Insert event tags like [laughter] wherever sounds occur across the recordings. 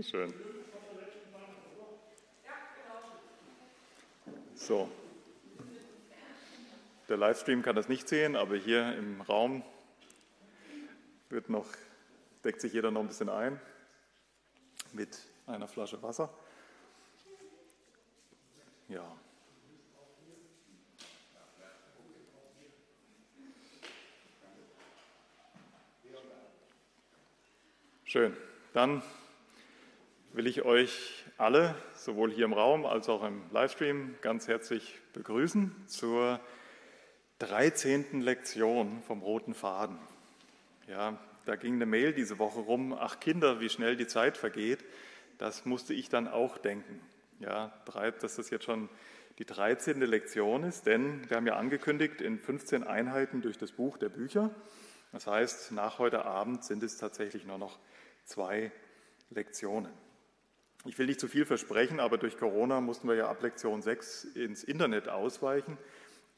Schön. So. Der Livestream kann das nicht sehen, aber hier im Raum wird noch, deckt sich jeder noch ein bisschen ein mit einer Flasche Wasser. Ja. Schön. Dann will ich euch alle, sowohl hier im Raum als auch im Livestream, ganz herzlich begrüßen zur 13. Lektion vom roten Faden. Ja, da ging eine Mail diese Woche rum, ach Kinder, wie schnell die Zeit vergeht. Das musste ich dann auch denken. Ja, dass das jetzt schon die 13. Lektion ist, denn wir haben ja angekündigt in 15 Einheiten durch das Buch der Bücher. Das heißt, nach heute Abend sind es tatsächlich nur noch zwei Lektionen. Ich will nicht zu viel versprechen, aber durch Corona mussten wir ja ab Lektion 6 ins Internet ausweichen.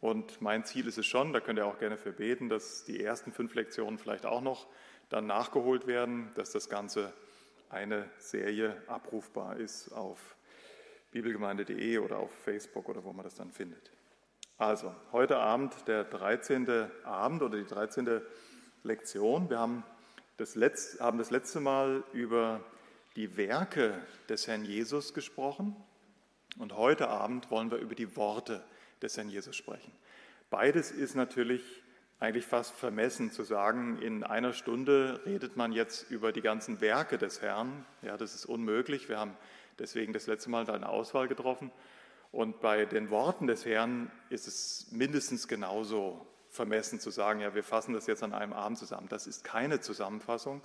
Und mein Ziel ist es schon, da könnt ihr auch gerne für beten, dass die ersten fünf Lektionen vielleicht auch noch dann nachgeholt werden, dass das Ganze eine Serie abrufbar ist auf bibelgemeinde.de oder auf Facebook oder wo man das dann findet. Also, heute Abend der 13. Abend oder die 13. Lektion. Wir haben das letzte, haben das letzte Mal über die Werke des Herrn Jesus gesprochen und heute Abend wollen wir über die Worte des Herrn Jesus sprechen. Beides ist natürlich eigentlich fast vermessen zu sagen, in einer Stunde redet man jetzt über die ganzen Werke des Herrn. Ja, das ist unmöglich. Wir haben deswegen das letzte Mal eine Auswahl getroffen. Und bei den Worten des Herrn ist es mindestens genauso vermessen zu sagen, ja, wir fassen das jetzt an einem Abend zusammen. Das ist keine Zusammenfassung,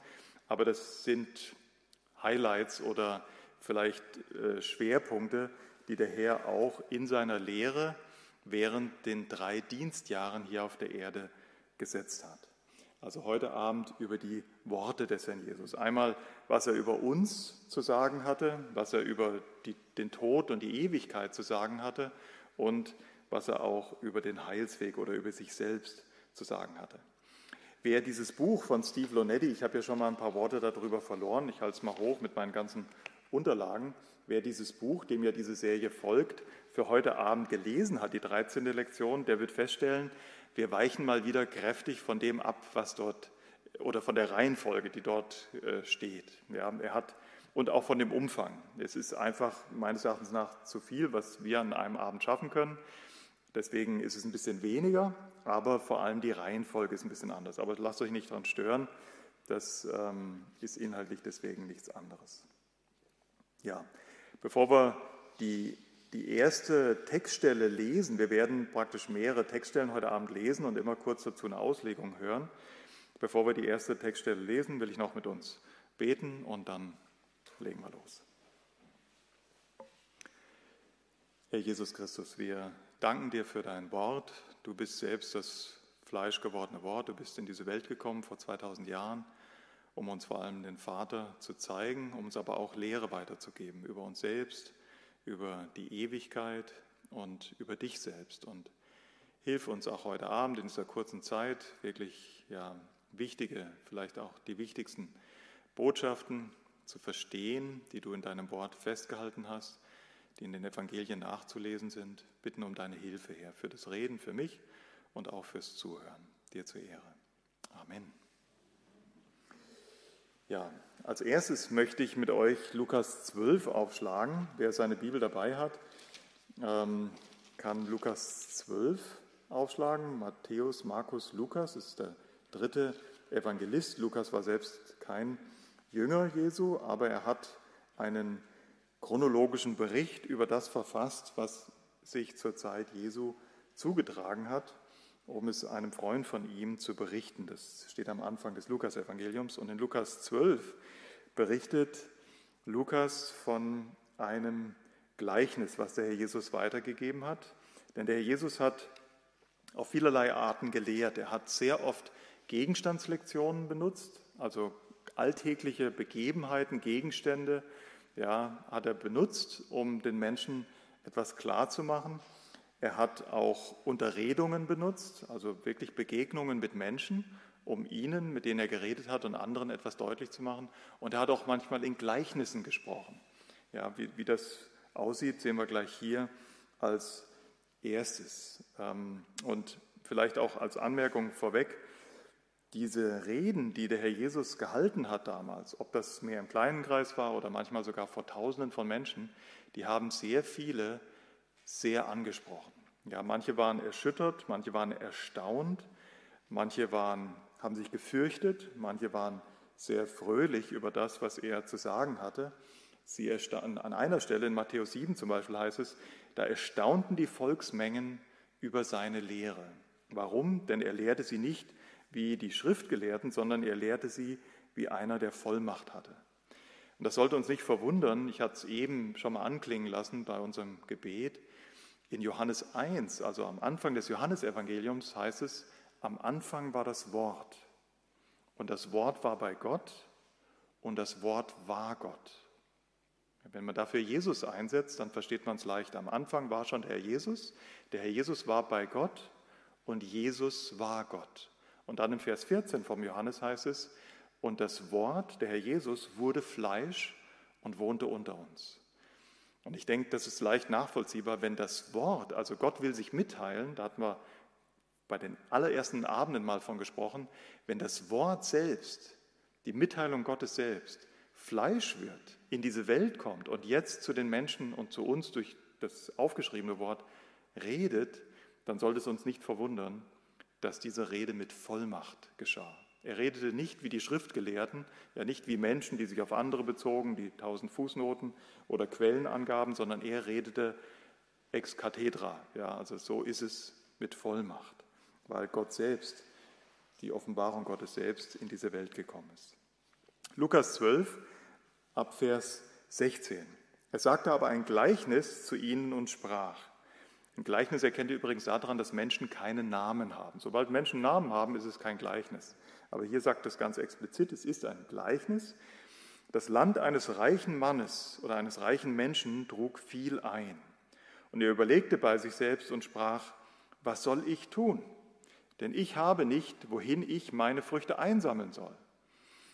aber das sind Highlights oder vielleicht äh, Schwerpunkte, die der Herr auch in seiner Lehre während den drei Dienstjahren hier auf der Erde gesetzt hat. Also heute Abend über die Worte des Herrn Jesus. Einmal, was er über uns zu sagen hatte, was er über die, den Tod und die Ewigkeit zu sagen hatte und was er auch über den Heilsweg oder über sich selbst zu sagen hatte. Wer dieses Buch von Steve Lonetti, ich habe ja schon mal ein paar Worte darüber verloren, ich halte es mal hoch mit meinen ganzen Unterlagen, wer dieses Buch, dem ja diese Serie folgt, für heute Abend gelesen hat, die 13. Lektion, der wird feststellen, wir weichen mal wieder kräftig von dem ab, was dort oder von der Reihenfolge, die dort äh, steht. Ja, er hat und auch von dem Umfang. Es ist einfach meines Erachtens nach zu viel, was wir an einem Abend schaffen können. Deswegen ist es ein bisschen weniger, aber vor allem die Reihenfolge ist ein bisschen anders. Aber lasst euch nicht daran stören, das ähm, ist inhaltlich deswegen nichts anderes. Ja, bevor wir die, die erste Textstelle lesen, wir werden praktisch mehrere Textstellen heute Abend lesen und immer kurz dazu eine Auslegung hören. Bevor wir die erste Textstelle lesen, will ich noch mit uns beten und dann legen wir los. Herr Jesus Christus, wir danken dir für dein Wort. Du bist selbst das fleischgewordene Wort. Du bist in diese Welt gekommen vor 2000 Jahren, um uns vor allem den Vater zu zeigen, um uns aber auch Lehre weiterzugeben über uns selbst, über die Ewigkeit und über dich selbst. Und hilf uns auch heute Abend in dieser kurzen Zeit wirklich ja, wichtige, vielleicht auch die wichtigsten Botschaften zu verstehen, die du in deinem Wort festgehalten hast die in den Evangelien nachzulesen sind, bitten um deine Hilfe, Herr, für das Reden, für mich und auch fürs Zuhören. Dir zur Ehre. Amen. Ja, als erstes möchte ich mit euch Lukas 12 aufschlagen. Wer seine Bibel dabei hat, ähm, kann Lukas 12 aufschlagen. Matthäus, Markus, Lukas ist der dritte Evangelist. Lukas war selbst kein Jünger Jesu, aber er hat einen chronologischen Bericht über das verfasst, was sich zur Zeit Jesu zugetragen hat, um es einem Freund von ihm zu berichten. Das steht am Anfang des Lukas-Evangeliums. Und in Lukas 12 berichtet Lukas von einem Gleichnis, was der Herr Jesus weitergegeben hat. Denn der Herr Jesus hat auf vielerlei Arten gelehrt. Er hat sehr oft Gegenstandslektionen benutzt, also alltägliche Begebenheiten, Gegenstände, ja, hat er benutzt, um den Menschen etwas klarzumachen. Er hat auch Unterredungen benutzt, also wirklich Begegnungen mit Menschen, um ihnen, mit denen er geredet hat und anderen etwas deutlich zu machen. Und er hat auch manchmal in Gleichnissen gesprochen. Ja, wie, wie das aussieht, sehen wir gleich hier als erstes. Ähm, und vielleicht auch als Anmerkung vorweg, diese Reden, die der Herr Jesus gehalten hat damals, ob das mehr im kleinen Kreis war oder manchmal sogar vor Tausenden von Menschen, die haben sehr viele sehr angesprochen. Ja, manche waren erschüttert, manche waren erstaunt, manche waren, haben sich gefürchtet, manche waren sehr fröhlich über das, was er zu sagen hatte. Sie an einer Stelle in Matthäus 7 zum Beispiel heißt es, da erstaunten die Volksmengen über seine Lehre. Warum? Denn er lehrte sie nicht wie die Schriftgelehrten, sondern er lehrte sie wie einer, der Vollmacht hatte. Und das sollte uns nicht verwundern. Ich hatte es eben schon mal anklingen lassen bei unserem Gebet. In Johannes 1, also am Anfang des Johannesevangeliums, heißt es, am Anfang war das Wort. Und das Wort war bei Gott und das Wort war Gott. Wenn man dafür Jesus einsetzt, dann versteht man es leicht. Am Anfang war schon der Herr Jesus. Der Herr Jesus war bei Gott und Jesus war Gott. Und dann im Vers 14 vom Johannes heißt es, und das Wort, der Herr Jesus, wurde Fleisch und wohnte unter uns. Und ich denke, das ist leicht nachvollziehbar, wenn das Wort, also Gott will sich mitteilen, da hatten wir bei den allerersten Abenden mal von gesprochen, wenn das Wort selbst, die Mitteilung Gottes selbst, Fleisch wird, in diese Welt kommt und jetzt zu den Menschen und zu uns durch das aufgeschriebene Wort redet, dann sollte es uns nicht verwundern, dass diese Rede mit Vollmacht geschah. Er redete nicht wie die Schriftgelehrten, ja nicht wie Menschen, die sich auf andere bezogen, die tausend Fußnoten oder Quellenangaben, sondern er redete ex cathedra. Ja, also so ist es mit Vollmacht, weil Gott selbst, die Offenbarung Gottes selbst in diese Welt gekommen ist. Lukas 12, ab Vers 16. Er sagte aber ein Gleichnis zu ihnen und sprach. Ein Gleichnis erkennt ihr übrigens daran, dass Menschen keinen Namen haben. Sobald Menschen Namen haben, ist es kein Gleichnis. Aber hier sagt es ganz explizit, es ist ein Gleichnis. Das Land eines reichen Mannes oder eines reichen Menschen trug viel ein. Und er überlegte bei sich selbst und sprach, was soll ich tun? Denn ich habe nicht, wohin ich meine Früchte einsammeln soll.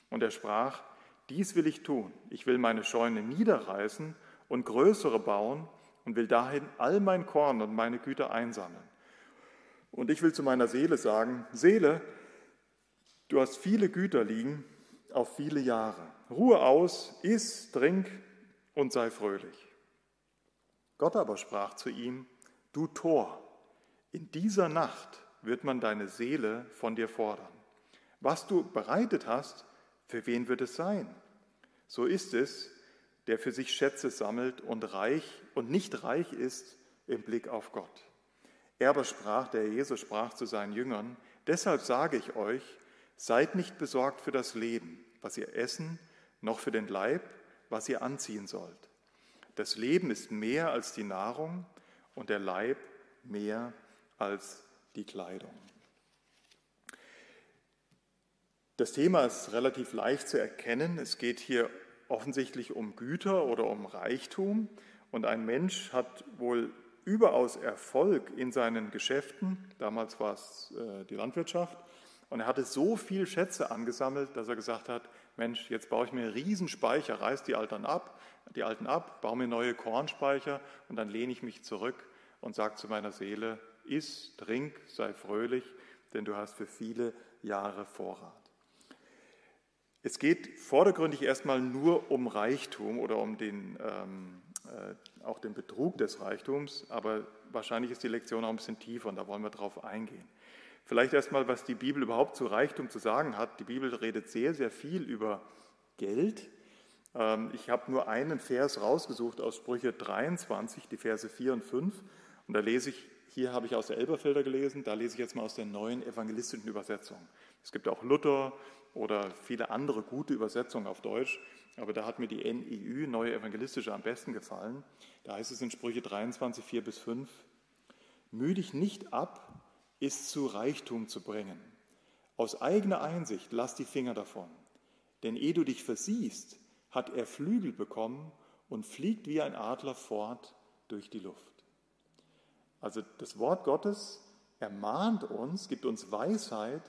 Und er sprach, dies will ich tun. Ich will meine Scheune niederreißen und größere bauen und will dahin all mein Korn und meine Güter einsammeln. Und ich will zu meiner Seele sagen, Seele, du hast viele Güter liegen auf viele Jahre. Ruhe aus, iss, trink und sei fröhlich. Gott aber sprach zu ihm, du Tor, in dieser Nacht wird man deine Seele von dir fordern. Was du bereitet hast, für wen wird es sein? So ist es, der für sich Schätze sammelt und reich und nicht reich ist im Blick auf Gott. Er aber sprach, der Jesus sprach zu seinen Jüngern, deshalb sage ich euch, seid nicht besorgt für das Leben, was ihr essen, noch für den Leib, was ihr anziehen sollt. Das Leben ist mehr als die Nahrung und der Leib mehr als die Kleidung. Das Thema ist relativ leicht zu erkennen. Es geht hier offensichtlich um Güter oder um Reichtum. Und ein Mensch hat wohl überaus Erfolg in seinen Geschäften. Damals war es äh, die Landwirtschaft. Und er hatte so viel Schätze angesammelt, dass er gesagt hat, Mensch, jetzt baue ich mir einen Riesenspeicher, reiß die alten ab, die alten ab, baue mir neue Kornspeicher und dann lehne ich mich zurück und sage zu meiner Seele, iss, trink, sei fröhlich, denn du hast für viele Jahre Vorrat. Es geht vordergründig erstmal nur um Reichtum oder um den, ähm, äh, auch den Betrug des Reichtums, aber wahrscheinlich ist die Lektion auch ein bisschen tiefer und da wollen wir drauf eingehen. Vielleicht erstmal, was die Bibel überhaupt zu Reichtum zu sagen hat. Die Bibel redet sehr, sehr viel über Geld. Ähm, ich habe nur einen Vers rausgesucht aus Sprüche 23, die Verse 4 und 5. Und da lese ich, hier habe ich aus der Elberfelder gelesen, da lese ich jetzt mal aus der neuen evangelistischen Übersetzung. Es gibt auch Luther, oder viele andere gute Übersetzungen auf Deutsch, aber da hat mir die NIÜ, Neue Evangelistische, am besten gefallen. Da heißt es in Sprüche 23, 4 bis 5, Müh dich nicht ab, ist zu Reichtum zu bringen. Aus eigener Einsicht lass die Finger davon. Denn ehe du dich versiehst, hat er Flügel bekommen und fliegt wie ein Adler fort durch die Luft. Also das Wort Gottes ermahnt uns, gibt uns Weisheit,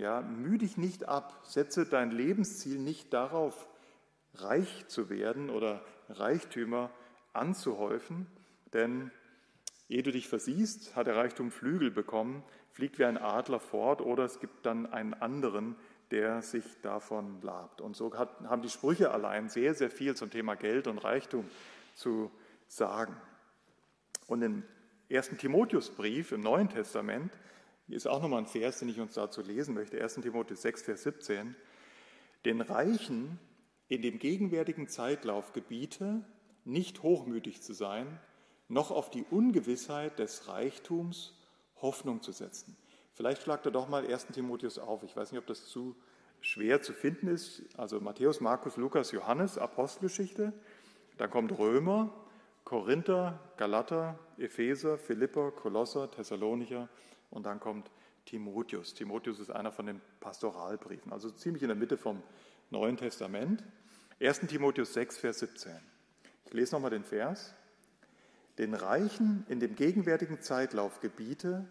Ja, müh dich nicht ab, setze dein Lebensziel nicht darauf, reich zu werden oder Reichtümer anzuhäufen, denn ehe du dich versiehst, hat der Reichtum Flügel bekommen, fliegt wie ein Adler fort oder es gibt dann einen anderen, der sich davon labt. Und so hat, haben die Sprüche allein sehr, sehr viel zum Thema Geld und Reichtum zu sagen. Und im ersten Timotheusbrief im Neuen Testament hier ist auch nochmal ein Vers, den ich uns dazu lesen möchte, 1 Timotheus 6, Vers 17. Den Reichen in dem gegenwärtigen Zeitlauf gebiete, nicht hochmütig zu sein, noch auf die Ungewissheit des Reichtums Hoffnung zu setzen. Vielleicht schlagt er doch mal 1. Timotheus auf. Ich weiß nicht, ob das zu schwer zu finden ist. Also Matthäus, Markus, Lukas, Johannes, Apostelgeschichte. Dann kommt Römer, Korinther, Galater, Epheser, Philipper, Kolosser, Thessalonicher und dann kommt Timotheus. Timotheus ist einer von den Pastoralbriefen, also ziemlich in der Mitte vom Neuen Testament. 1. Timotheus 6, Vers 17. Ich lese nochmal den Vers. Den Reichen in dem gegenwärtigen Zeitlauf gebiete,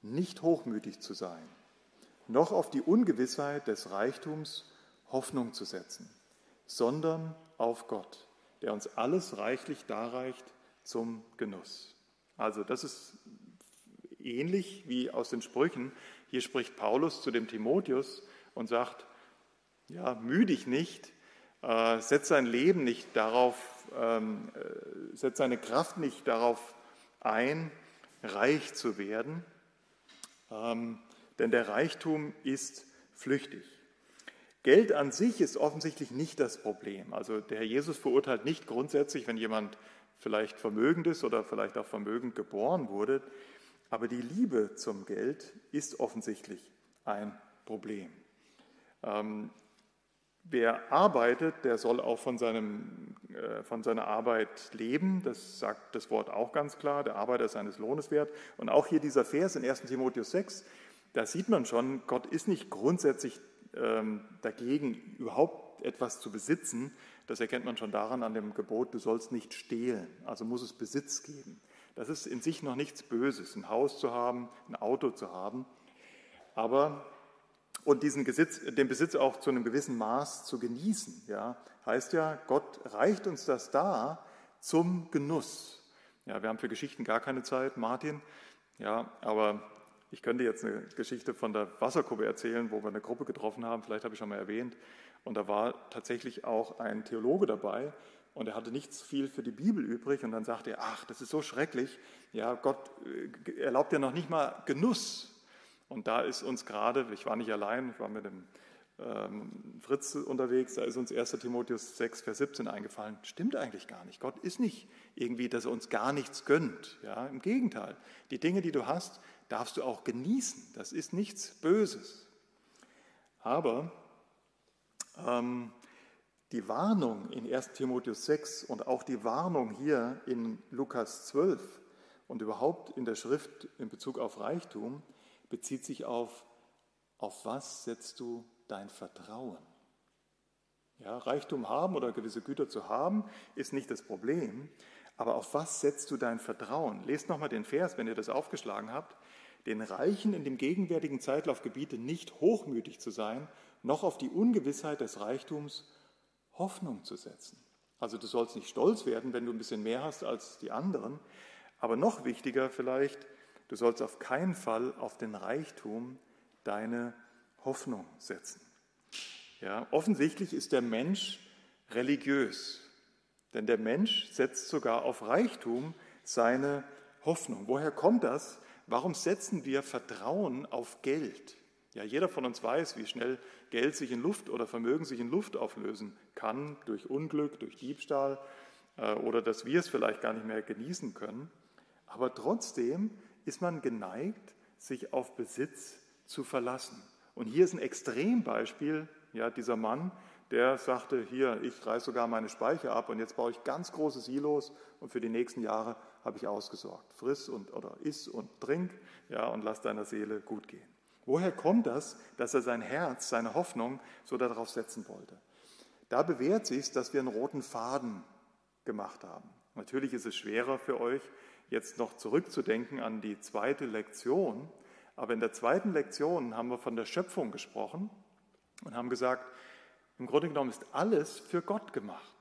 nicht hochmütig zu sein, noch auf die Ungewissheit des Reichtums Hoffnung zu setzen, sondern auf Gott, der uns alles reichlich darreicht zum Genuss. Also das ist ähnlich wie aus den Sprüchen. Hier spricht Paulus zu dem Timotheus und sagt, ja, müh dich nicht, äh, setz dein Leben nicht darauf, ähm, äh, setz deine Kraft nicht darauf ein, reich zu werden, ähm, denn der Reichtum ist flüchtig. Geld an sich ist offensichtlich nicht das Problem. Also der Herr Jesus verurteilt nicht grundsätzlich, wenn jemand vielleicht vermögend ist oder vielleicht auch vermögend geboren wurde, aber die Liebe zum Geld ist offensichtlich ein Problem. Ähm, wer arbeitet, der soll auch von, seinem, äh, von seiner Arbeit leben. Das sagt das Wort auch ganz klar. Der Arbeiter ist seines Lohnes wert. Und auch hier dieser Vers in 1 Timotheus 6, da sieht man schon, Gott ist nicht grundsätzlich ähm, dagegen, überhaupt etwas zu besitzen. Das erkennt man schon daran an dem Gebot, du sollst nicht stehlen. Also muss es Besitz geben. Das ist in sich noch nichts Böses, ein Haus zu haben, ein Auto zu haben. Aber und diesen Besitz, den Besitz auch zu einem gewissen Maß zu genießen, ja, heißt ja, Gott reicht uns das da zum Genuss. Ja, wir haben für Geschichten gar keine Zeit, Martin. Ja, aber ich könnte jetzt eine Geschichte von der Wasserkuppe erzählen, wo wir eine Gruppe getroffen haben, vielleicht habe ich schon mal erwähnt. Und da war tatsächlich auch ein Theologe dabei, und er hatte nichts viel für die Bibel übrig und dann sagte er, ach, das ist so schrecklich, ja, Gott äh, erlaubt ja noch nicht mal Genuss. Und da ist uns gerade, ich war nicht allein, ich war mit dem ähm, Fritz unterwegs, da ist uns 1 Timotheus 6, Vers 17 eingefallen, stimmt eigentlich gar nicht. Gott ist nicht irgendwie, dass er uns gar nichts gönnt. Ja, Im Gegenteil, die Dinge, die du hast, darfst du auch genießen. Das ist nichts Böses. Aber ähm, die Warnung in 1 Timotheus 6 und auch die Warnung hier in Lukas 12 und überhaupt in der Schrift in Bezug auf Reichtum bezieht sich auf, auf was setzt du dein Vertrauen? Ja, Reichtum haben oder gewisse Güter zu haben, ist nicht das Problem, aber auf was setzt du dein Vertrauen? Lest nochmal den Vers, wenn ihr das aufgeschlagen habt. Den Reichen in dem gegenwärtigen Zeitlauf gebiete nicht hochmütig zu sein, noch auf die Ungewissheit des Reichtums Hoffnung zu setzen. Also du sollst nicht stolz werden, wenn du ein bisschen mehr hast als die anderen, aber noch wichtiger vielleicht, du sollst auf keinen Fall auf den Reichtum deine Hoffnung setzen. Ja, offensichtlich ist der Mensch religiös, denn der Mensch setzt sogar auf Reichtum seine Hoffnung. Woher kommt das? Warum setzen wir Vertrauen auf Geld? Ja, jeder von uns weiß, wie schnell Geld sich in Luft oder Vermögen sich in Luft auflösen kann, durch Unglück, durch Diebstahl äh, oder dass wir es vielleicht gar nicht mehr genießen können. Aber trotzdem ist man geneigt, sich auf Besitz zu verlassen. Und hier ist ein Extrembeispiel, ja, dieser Mann, der sagte, hier, ich reiße sogar meine Speicher ab und jetzt baue ich ganz große Silos und für die nächsten Jahre habe ich ausgesorgt. Friss und, oder iss und trink, ja, und lass deiner Seele gut gehen. Woher kommt das, dass er sein Herz, seine Hoffnung so darauf setzen wollte? Da bewährt sich, dass wir einen roten Faden gemacht haben. Natürlich ist es schwerer für euch, jetzt noch zurückzudenken an die zweite Lektion, Aber in der zweiten Lektion haben wir von der Schöpfung gesprochen und haben gesagt, im Grunde genommen ist alles für Gott gemacht.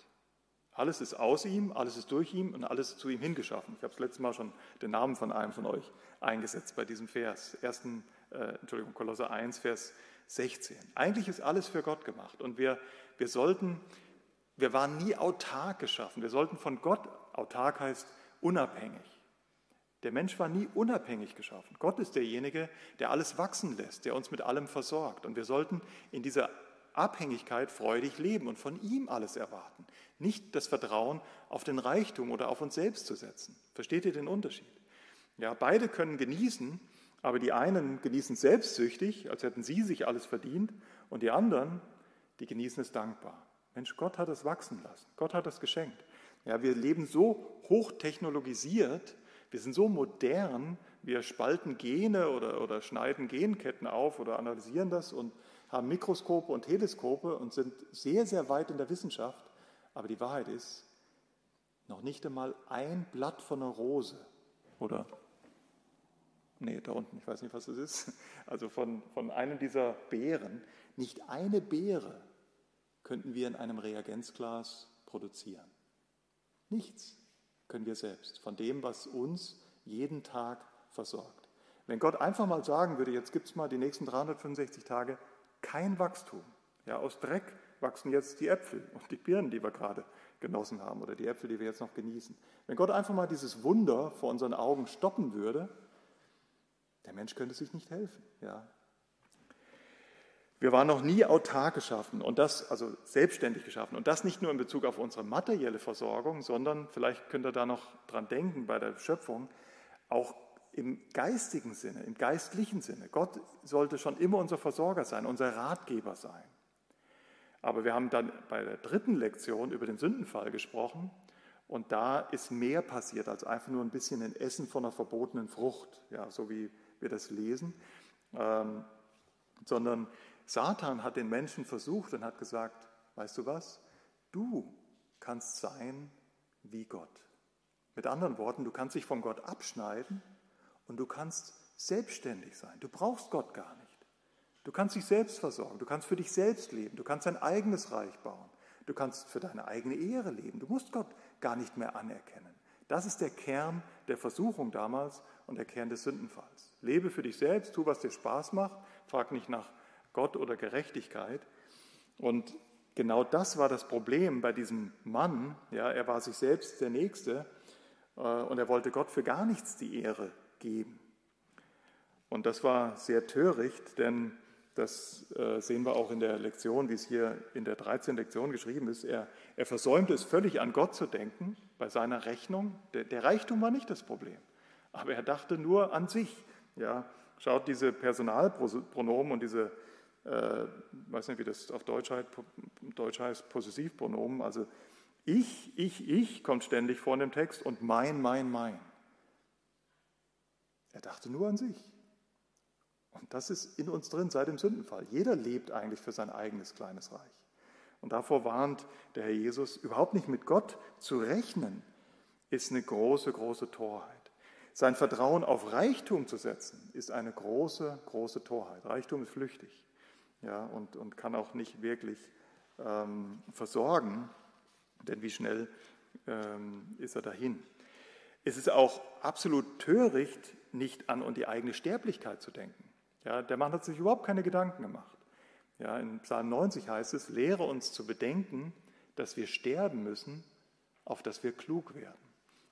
Alles ist aus ihm, alles ist durch ihn und alles ist zu ihm hingeschaffen. Ich habe das letzte Mal schon den Namen von einem von euch eingesetzt bei diesem Vers. Ersten, äh, Entschuldigung, Kolosser 1, Vers 16. Eigentlich ist alles für Gott gemacht und wir, wir sollten, wir waren nie autark geschaffen. Wir sollten von Gott, autark heißt unabhängig. Der Mensch war nie unabhängig geschaffen. Gott ist derjenige, der alles wachsen lässt, der uns mit allem versorgt. Und wir sollten in dieser Abhängigkeit freudig leben und von ihm alles erwarten. Nicht das Vertrauen auf den Reichtum oder auf uns selbst zu setzen. Versteht ihr den Unterschied? Ja, beide können genießen, aber die einen genießen selbstsüchtig, als hätten sie sich alles verdient, und die anderen, die genießen es dankbar. Mensch, Gott hat es wachsen lassen. Gott hat es geschenkt. Ja, wir leben so hochtechnologisiert, wir sind so modern, wir spalten Gene oder, oder schneiden Genketten auf oder analysieren das und haben Mikroskope und Teleskope und sind sehr, sehr weit in der Wissenschaft. Aber die Wahrheit ist, noch nicht einmal ein Blatt von einer Rose oder, nee, da unten, ich weiß nicht, was das ist, also von, von einem dieser Beeren, nicht eine Beere könnten wir in einem Reagenzglas produzieren. Nichts können wir selbst von dem, was uns jeden Tag versorgt. Wenn Gott einfach mal sagen würde, jetzt gibt es mal die nächsten 365 Tage kein Wachstum. Ja, aus Dreck wachsen jetzt die Äpfel und die Birnen, die wir gerade genossen haben oder die Äpfel, die wir jetzt noch genießen. Wenn Gott einfach mal dieses Wunder vor unseren Augen stoppen würde, der Mensch könnte sich nicht helfen. Ja. Wir waren noch nie autark geschaffen und das, also selbstständig geschaffen und das nicht nur in Bezug auf unsere materielle Versorgung, sondern vielleicht könnt ihr da noch dran denken bei der Schöpfung, auch im geistigen Sinne, im geistlichen Sinne. Gott sollte schon immer unser Versorger sein, unser Ratgeber sein. Aber wir haben dann bei der dritten Lektion über den Sündenfall gesprochen und da ist mehr passiert als einfach nur ein bisschen ein Essen von einer verbotenen Frucht, ja, so wie wir das lesen, ähm, sondern Satan hat den Menschen versucht und hat gesagt, weißt du was, du kannst sein wie Gott. Mit anderen Worten, du kannst dich von Gott abschneiden und du kannst selbstständig sein. Du brauchst Gott gar nicht. Du kannst dich selbst versorgen. Du kannst für dich selbst leben. Du kannst dein eigenes Reich bauen. Du kannst für deine eigene Ehre leben. Du musst Gott gar nicht mehr anerkennen. Das ist der Kern der Versuchung damals und der Kern des Sündenfalls. Lebe für dich selbst, tu, was dir Spaß macht, frag nicht nach Gott oder Gerechtigkeit. Und genau das war das Problem bei diesem Mann. Ja, er war sich selbst der Nächste äh, und er wollte Gott für gar nichts die Ehre geben. Und das war sehr töricht, denn das äh, sehen wir auch in der Lektion, wie es hier in der 13. Lektion geschrieben ist. Er, er versäumte es völlig an Gott zu denken bei seiner Rechnung. Der, der, Reichtum war nicht das Problem, aber er dachte nur an sich. Ja, schaut diese Personalpronomen und diese, äh, weiß nicht, wie das auf Deutsch heißt, Deutsch heißt Possessivpronomen. Also ich, ich, ich kommt ständig vor in dem Text und mein, mein, mein. Er dachte nur an sich. Und das ist in uns drin seit dem Sündenfall. Jeder lebt eigentlich für sein eigenes kleines Reich. Und davor warnt der Herr Jesus, überhaupt nicht mit Gott zu rechnen, ist eine große, große Torheit. Sein Vertrauen auf Reichtum zu setzen, ist eine große, große Torheit. Reichtum ist flüchtig ja, und, und kann auch nicht wirklich ähm, versorgen, denn wie schnell ähm, ist er dahin. Es ist auch absolut töricht, nicht an und die eigene Sterblichkeit zu denken. Ja, der Mann hat sich überhaupt keine Gedanken gemacht. Ja, in Psalm 90 heißt es, lehre uns zu bedenken, dass wir sterben müssen, auf dass wir klug werden.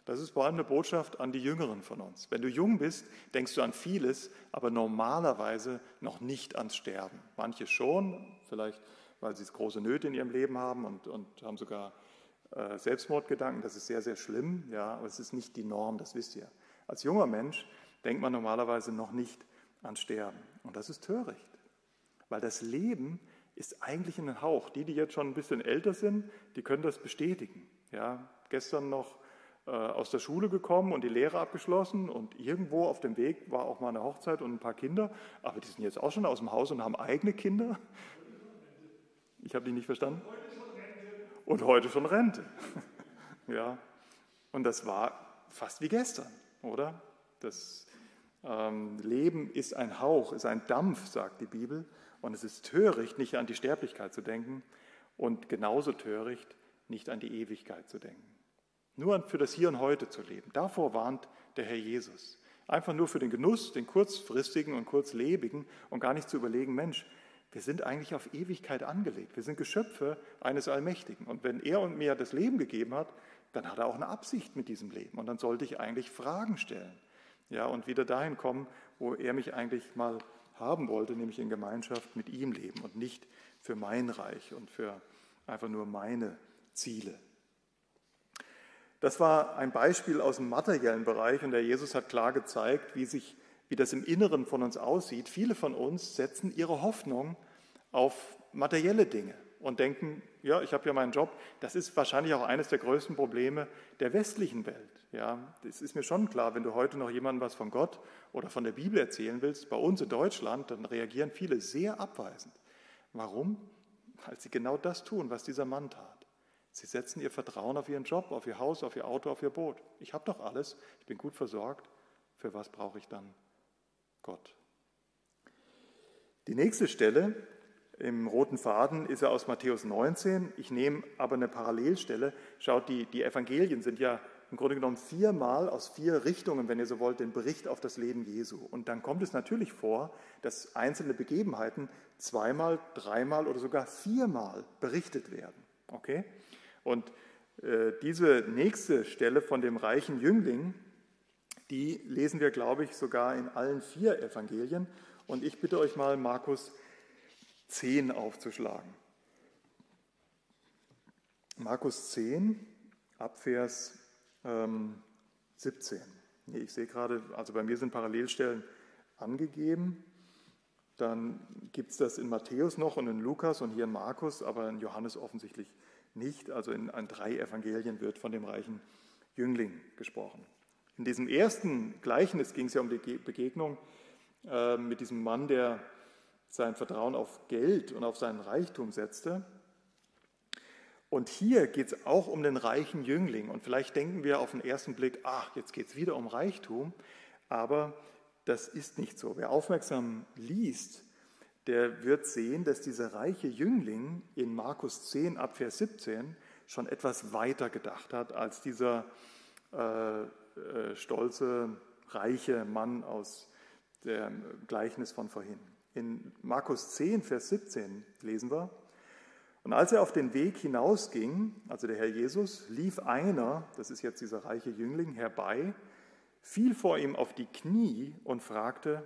Das ist vor allem eine Botschaft an die Jüngeren von uns. Wenn du jung bist, denkst du an vieles, aber normalerweise noch nicht ans Sterben. Manche schon, vielleicht weil sie große Nöte in ihrem Leben haben und, und haben sogar äh, Selbstmordgedanken. Das ist sehr, sehr schlimm, ja, aber es ist nicht die Norm, das wisst ihr. Als junger Mensch denkt man normalerweise noch nicht an Sterben. Und das ist töricht, weil das Leben ist eigentlich ein Hauch. Die, die jetzt schon ein bisschen älter sind, die können das bestätigen. Ja, gestern noch äh, aus der Schule gekommen und die Lehre abgeschlossen und irgendwo auf dem Weg war auch mal eine Hochzeit und ein paar Kinder, aber die sind jetzt auch schon aus dem Haus und haben eigene Kinder. Ich habe die nicht verstanden. Und heute schon Rente. [laughs] ja, und das war fast wie gestern, oder? Das Leben ist ein Hauch, ist ein Dampf, sagt die Bibel. Und es ist töricht, nicht an die Sterblichkeit zu denken und genauso töricht, nicht an die Ewigkeit zu denken. Nur für das Hier und Heute zu leben. Davor warnt der Herr Jesus. Einfach nur für den Genuss, den kurzfristigen und kurzlebigen und gar nicht zu überlegen, Mensch, wir sind eigentlich auf Ewigkeit angelegt. Wir sind Geschöpfe eines Allmächtigen. Und wenn er und mir das Leben gegeben hat, dann hat er auch eine Absicht mit diesem Leben. Und dann sollte ich eigentlich Fragen stellen. Ja, und wieder dahin kommen, wo er mich eigentlich mal haben wollte, nämlich in Gemeinschaft mit ihm leben und nicht für mein Reich und für einfach nur meine Ziele. Das war ein Beispiel aus dem materiellen Bereich und der Jesus hat klar gezeigt, wie, sich, wie das im Inneren von uns aussieht. Viele von uns setzen ihre Hoffnung auf materielle Dinge und denken, ja, ich habe ja meinen Job. Das ist wahrscheinlich auch eines der größten Probleme der westlichen Welt. Ja, das ist mir schon klar, wenn du heute noch jemandem was von Gott oder von der Bibel erzählen willst, bei uns in Deutschland, dann reagieren viele sehr abweisend. Warum? Weil sie genau das tun, was dieser Mann tat. Sie setzen ihr Vertrauen auf ihren Job, auf ihr Haus, auf ihr Auto, auf ihr Boot. Ich habe doch alles, ich bin gut versorgt. Für was brauche ich dann Gott? Die nächste Stelle im roten Faden ist er aus Matthäus 19. Ich nehme aber eine Parallelstelle. Schaut, die, die Evangelien sind ja im Grunde genommen viermal aus vier Richtungen, wenn ihr so wollt, den Bericht auf das Leben Jesu. Und dann kommt es natürlich vor, dass einzelne Begebenheiten zweimal, dreimal oder sogar viermal berichtet werden. Okay? Und äh, diese nächste Stelle von dem reichen Jüngling, die lesen wir, glaube ich, sogar in allen vier Evangelien. Und ich bitte euch mal, Markus 10 aufzuschlagen. Markus 10, Abvers ähm, 17. Nee, ich sehe gerade, also bei mir sind Parallelstellen angegeben. Dann gibt es das in Matthäus noch und in Lukas und hier in Markus, aber in Johannes offensichtlich nicht. Also in, in drei Evangelien wird von dem reichen Jüngling gesprochen. In diesem ersten Gleichnis ging es ja um die Begegnung äh, mit diesem Mann, der sein Vertrauen auf Geld und auf seinen Reichtum setzte. Und hier geht es auch um den reichen Jüngling. Und vielleicht denken wir auf den ersten Blick, ach, jetzt geht es wieder um Reichtum. Aber das ist nicht so. Wer aufmerksam liest, der wird sehen, dass dieser reiche Jüngling in Markus 10 ab Vers 17 schon etwas weiter gedacht hat als dieser äh, äh, stolze, reiche Mann aus dem Gleichnis von vorhin. In Markus 10, Vers 17 lesen wir, und als er auf den Weg hinausging, also der Herr Jesus, lief einer, das ist jetzt dieser reiche Jüngling, herbei, fiel vor ihm auf die Knie und fragte,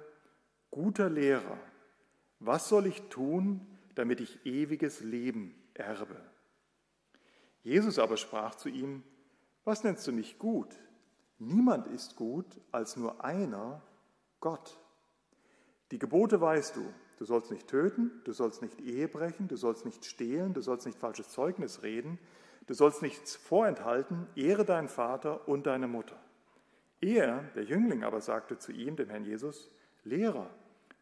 guter Lehrer, was soll ich tun, damit ich ewiges Leben erbe? Jesus aber sprach zu ihm, was nennst du mich gut? Niemand ist gut als nur einer, Gott. Die Gebote weißt du. Du sollst nicht töten, du sollst nicht Ehe brechen, du sollst nicht stehlen, du sollst nicht falsches Zeugnis reden, du sollst nichts vorenthalten, ehre deinen Vater und deine Mutter. Er, der Jüngling aber, sagte zu ihm, dem Herrn Jesus, Lehrer,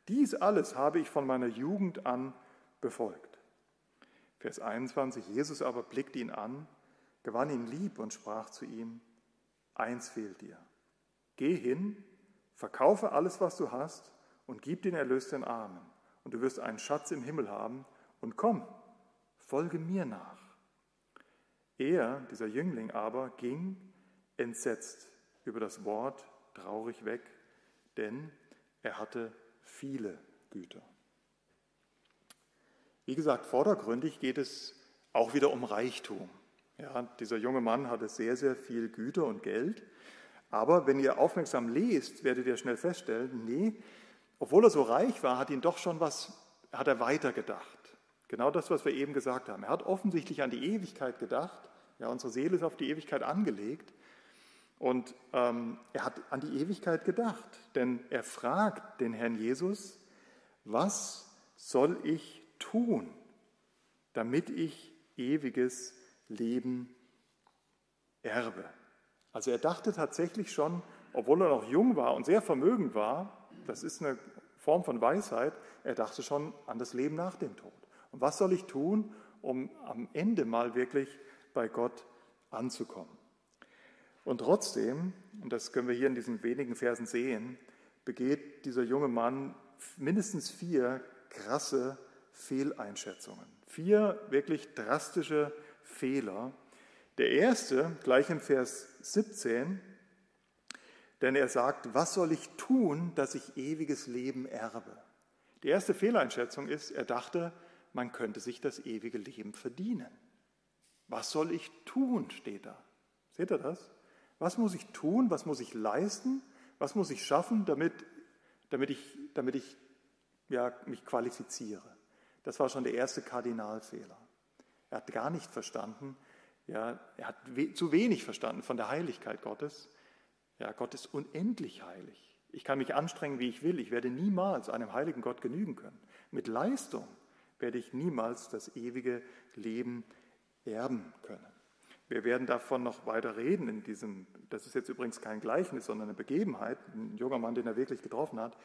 dies alles habe ich von meiner Jugend an befolgt. Vers 21, Jesus aber blickte ihn an, gewann ihn lieb und sprach zu ihm, eins fehlt dir. Geh hin, verkaufe alles, was du hast, und gib den Erlös den Armen, und du wirst einen Schatz im Himmel haben, und komm, folge mir nach. Er, dieser Jüngling aber, ging entsetzt über das Wort traurig weg, denn er hatte viele Güter. Wie gesagt, vordergründig geht es auch wieder um Reichtum. Ja, dieser junge Mann hatte sehr, sehr viel Güter und Geld. Aber wenn ihr aufmerksam lest, werdet ihr schnell feststellen, nee, obwohl er so reich war, hat ihn doch schon was, hat er weitergedacht. Genau das, was wir eben gesagt haben. Er hat offensichtlich an die Ewigkeit gedacht. Ja, unsere Seele ist auf die Ewigkeit angelegt. Und ähm, er hat an die Ewigkeit gedacht, denn er fragt den Herrn Jesus, was soll ich tun, damit ich ewiges Leben erbe? Also er dachte tatsächlich schon, obwohl er noch jung war und sehr vermögend war, das ist eine Form von Weisheit. Er dachte schon an das Leben nach dem Tod. Und was soll ich tun, um am Ende mal wirklich bei Gott anzukommen? Und trotzdem, und das können wir hier in diesen wenigen Versen sehen, begeht dieser junge Mann mindestens vier krasse Fehleinschätzungen. Vier wirklich drastische Fehler. Der erste, gleich im Vers 17, denn er sagt, was soll ich tun, dass ich ewiges Leben erbe? Die erste Fehleinschätzung ist, er dachte, man könnte sich das ewige Leben verdienen. Was soll ich tun, steht da. Seht ihr das? Was muss ich tun? Was muss ich leisten? Was muss ich schaffen, damit, damit ich, damit ich ja, mich qualifiziere? Das war schon der erste Kardinalfehler. Er hat gar nicht verstanden, ja, er hat zu wenig verstanden von der Heiligkeit Gottes. Ja, Gott ist unendlich heilig. Ich kann mich anstrengen, wie ich will. Ich werde niemals einem heiligen Gott genügen können. Mit Leistung werde ich niemals das ewige Leben erben können. Wir werden davon noch weiter reden in diesem, das ist jetzt übrigens kein Gleichnis, sondern eine Begebenheit, ein junger Mann, den er wirklich getroffen hat.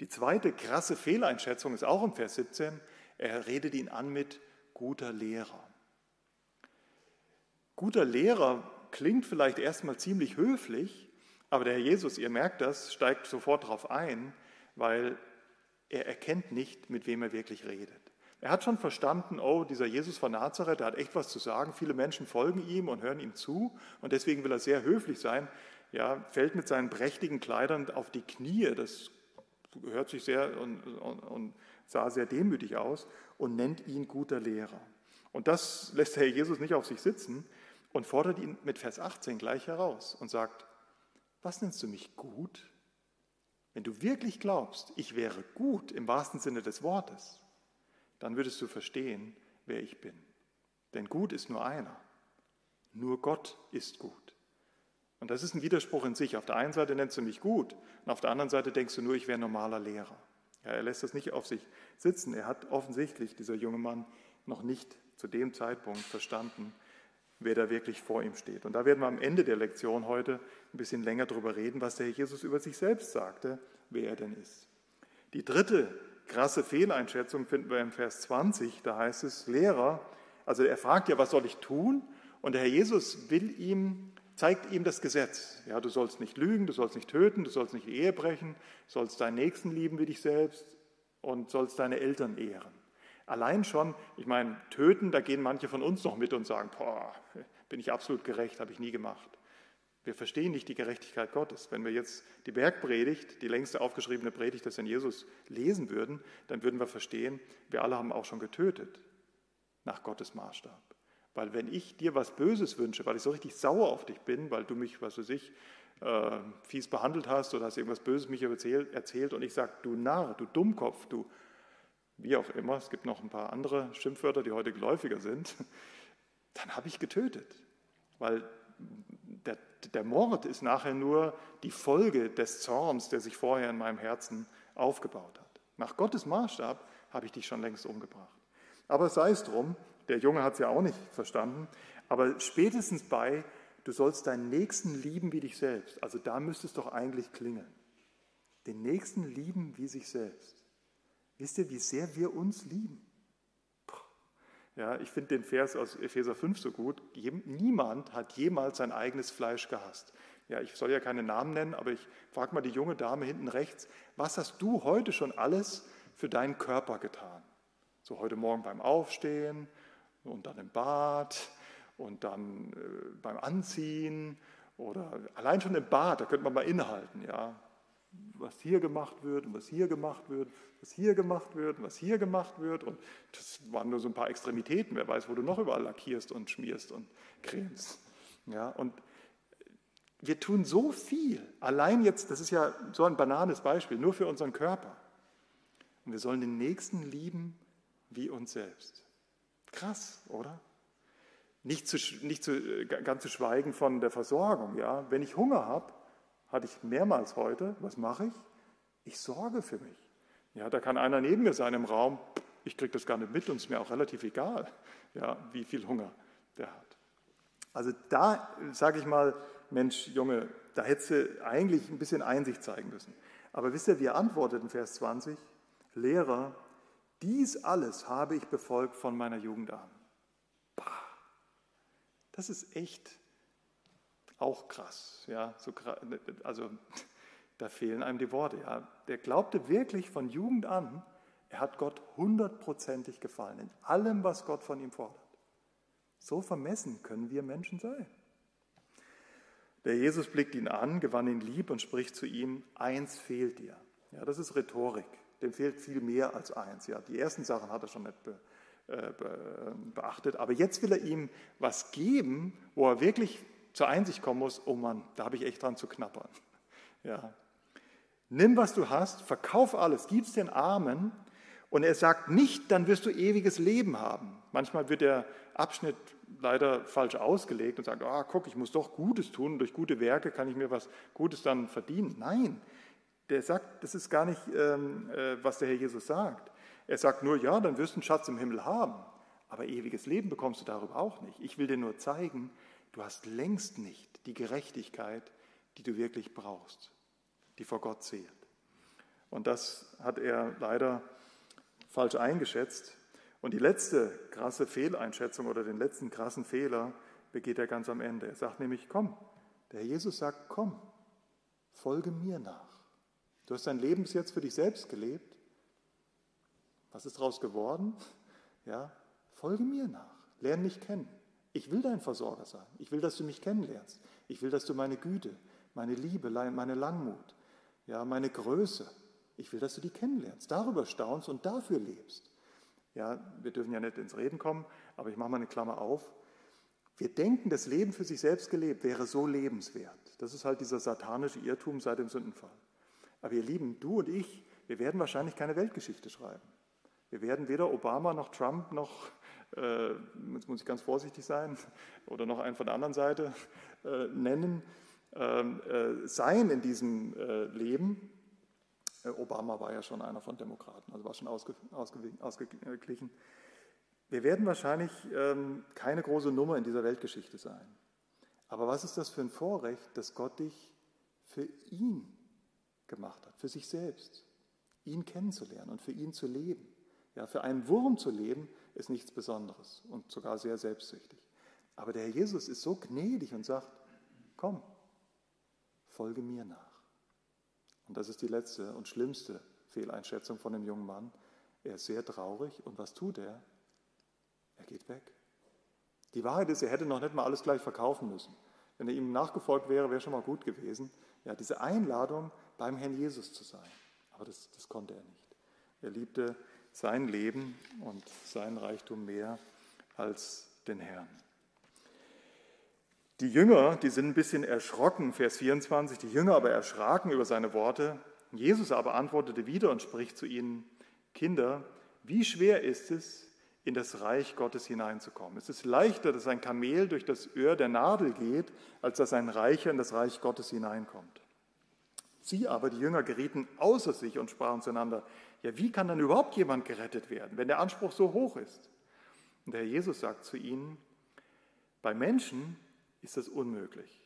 Die zweite krasse Fehleinschätzung ist auch im Vers 17. Er redet ihn an mit guter Lehrer. Guter Lehrer klingt vielleicht erstmal ziemlich höflich, aber der Herr Jesus, ihr merkt das, steigt sofort darauf ein, weil er erkennt nicht, mit wem er wirklich redet. Er hat schon verstanden, oh, dieser Jesus von Nazareth, der hat echt was zu sagen. Viele Menschen folgen ihm und hören ihm zu und deswegen will er sehr höflich sein. Ja, fällt mit seinen prächtigen Kleidern auf die Knie. Das hört sich sehr und, und, und sah sehr demütig aus und nennt ihn guter Lehrer. Und das lässt der Herr Jesus nicht auf sich sitzen und fordert ihn mit Vers 18 gleich heraus und sagt, was nennst du mich gut? Wenn du wirklich glaubst, ich wäre gut im wahrsten Sinne des Wortes, dann würdest du verstehen, wer ich bin. Denn gut ist nur einer. Nur Gott ist gut. Und das ist ein Widerspruch in sich. Auf der einen Seite nennst du mich gut und auf der anderen Seite denkst du nur, ich wäre normaler Lehrer. Ja, er lässt das nicht auf sich sitzen. Er hat offensichtlich, dieser junge Mann, noch nicht zu dem Zeitpunkt verstanden, wer da wirklich vor ihm steht. Und da werden wir am Ende der Lektion heute ein bisschen länger darüber reden, was der Herr Jesus über sich selbst sagte, wer er denn ist. Die dritte krasse Fehleinschätzung finden wir im Vers 20. Da heißt es, Lehrer, also er fragt ja, was soll ich tun? Und der Herr Jesus will ihm, zeigt ihm das Gesetz. Ja, du sollst nicht lügen, du sollst nicht töten, du sollst nicht Ehe brechen, sollst deinen Nächsten lieben wie dich selbst und sollst deine Eltern ehren. Allein schon, ich meine, töten, da gehen manche von uns noch mit und sagen, boah, bin ich absolut gerecht, habe ich nie gemacht. Wir verstehen nicht die Gerechtigkeit Gottes. Wenn wir jetzt die Bergpredigt, die längste aufgeschriebene Predigt des Herrn Jesus, lesen würden, dann würden wir verstehen, wir alle haben auch schon getötet nach Gottes Maßstab. Weil wenn ich dir was Böses wünsche, weil ich so richtig sauer auf dich bin, weil du mich, was weiß ich, äh, fies behandelt hast oder hast irgendwas Böses mich erzählt, erzählt und ich sage, du Narr, du Dummkopf, du wie auch immer, es gibt noch ein paar andere Schimpfwörter, die heute geläufiger sind, dann habe ich getötet. Weil der, der Mord ist nachher nur die Folge des Zorns, der sich vorher in meinem Herzen aufgebaut hat. Nach Gottes Maßstab habe ich dich schon längst umgebracht. Aber sei es drum, der Junge hat es ja auch nicht verstanden, aber spätestens bei, du sollst deinen Nächsten lieben wie dich selbst, also da müsste es doch eigentlich klingeln. Den Nächsten lieben wie sich selbst. Wisst ihr, wie sehr wir uns lieben? Ja, ich finde den Vers aus Epheser 5 so gut. Niemand hat jemals sein eigenes Fleisch gehasst. Ja, ich soll ja keine Namen nennen, aber ich frage mal die junge Dame hinten rechts, was hast du heute schon alles für deinen Körper getan? So heute Morgen beim Aufstehen und dann im Bad und dann äh, beim Anziehen oder allein schon im Bad, da könnte man mal innehalten, ja was hier gemacht wird und was hier gemacht wird, was hier gemacht wird und was hier gemacht wird. Und das waren nur so ein paar Extremitäten. Wer weiß, wo du noch überall lackierst und schmierst und cremst. Ja, und wir tun so viel. Allein jetzt, das ist ja so ein banales Beispiel, nur für unseren Körper. Und wir sollen den Nächsten lieben wie uns selbst. Krass, oder? Nicht, zu, nicht zu, ganz zu schweigen von der Versorgung. Ja? Wenn ich Hunger habe, hatte ich mehrmals heute. Was mache ich? Ich sorge für mich. Ja, da kann einer neben mir sein im Raum. Ich kriege das gar nicht mit und es ist mir auch relativ egal, ja, wie viel Hunger der hat. Also da sage ich mal, Mensch, Junge, da hättest du eigentlich ein bisschen Einsicht zeigen müssen. Aber wisst ihr, wie er antwortet in Vers 20? Lehrer, dies alles habe ich befolgt von meiner Jugend an. Das ist echt auch krass. Ja, so, also da fehlen einem die Worte. Ja. Der glaubte wirklich von Jugend an, er hat Gott hundertprozentig gefallen, in allem, was Gott von ihm fordert. So vermessen können wir Menschen sein. Der Jesus blickt ihn an, gewann ihn lieb und spricht zu ihm, eins fehlt dir. Ja, das ist Rhetorik. Dem fehlt viel mehr als eins. Ja, die ersten Sachen hat er schon nicht be, äh, be, beachtet, aber jetzt will er ihm was geben, wo er wirklich zur Einsicht kommen muss, oh Mann, da habe ich echt dran zu knappern. [laughs] Ja. Nimm, was du hast, verkauf alles, gib es den Armen und er sagt nicht, dann wirst du ewiges Leben haben. Manchmal wird der Abschnitt leider falsch ausgelegt und sagt, ah, guck, ich muss doch Gutes tun, durch gute Werke kann ich mir was Gutes dann verdienen. Nein, der sagt, das ist gar nicht, ähm, äh, was der Herr Jesus sagt. Er sagt nur, ja, dann wirst du einen Schatz im Himmel haben, aber ewiges Leben bekommst du darüber auch nicht. Ich will dir nur zeigen, du hast längst nicht die Gerechtigkeit, die du wirklich brauchst, die vor Gott zählt. Und das hat er leider falsch eingeschätzt. Und die letzte krasse Fehleinschätzung oder den letzten krassen Fehler begeht er ganz am Ende. Er sagt nämlich, komm, der Herr Jesus sagt, komm, folge mir nach. Du hast dein Leben bis jetzt für dich selbst gelebt. Was ist daraus geworden? Ja, folge mir nach, lerne mich kennen. Ich will dein Versorger sein. Ich will, dass du mich kennenlernst. Ich will, dass du meine Güte, meine Liebe, meine Langmut, ja, meine Größe, ich will, dass du die kennenlernst, darüber staunst und dafür lebst. Ja, wir dürfen ja nicht ins Reden kommen, aber ich mache mal eine Klammer auf. Wir denken, das Leben für sich selbst gelebt wäre so lebenswert. Das ist halt dieser satanische Irrtum seit dem Sündenfall. Aber ihr Lieben, du und ich, wir werden wahrscheinlich keine Weltgeschichte schreiben. Wir werden weder Obama noch Trump noch, jetzt muss ich ganz vorsichtig sein, [laughs] oder noch einen von der anderen Seite äh, nennen, ähm, äh, sein in diesem äh, Leben. Äh, Obama war ja schon einer von Demokraten, also war schon ausge, ausgeglichen. Wir werden wahrscheinlich ähm, keine große Nummer in dieser Weltgeschichte sein. Aber was ist das für ein Vorrecht, dass Gott dich für ihn gemacht hat, für sich selbst, ihn kennenzulernen und für ihn zu leben. Ja, für einen Wurm zu leben ist nichts Besonderes und sogar sehr selbstsüchtig. Aber der Herr Jesus ist so gnädig und sagt, komm, folge mir nach. Und das ist die letzte und schlimmste Fehleinschätzung von dem jungen Mann. Er ist sehr traurig und was tut er? Er geht weg. Die Wahrheit ist, er hätte noch nicht mal alles gleich verkaufen müssen. Wenn er ihm nachgefolgt wäre, wäre schon mal gut gewesen. Ja, diese Einladung, beim Herrn Jesus zu sein. Aber das, das konnte er nicht. Er liebte sein Leben und sein Reichtum mehr als den Herrn. Die Jünger, die sind ein bisschen erschrocken, Vers 24, die Jünger aber erschraken über seine Worte. Jesus aber antwortete wieder und spricht zu ihnen, Kinder, wie schwer ist es, in das Reich Gottes hineinzukommen? Es ist leichter, dass ein Kamel durch das Öhr der Nadel geht, als dass ein Reicher in das Reich Gottes hineinkommt. Sie aber, die Jünger, gerieten außer sich und sprachen zueinander, ja, wie kann dann überhaupt jemand gerettet werden, wenn der Anspruch so hoch ist? Und der Herr Jesus sagt zu ihnen, bei Menschen ist das unmöglich,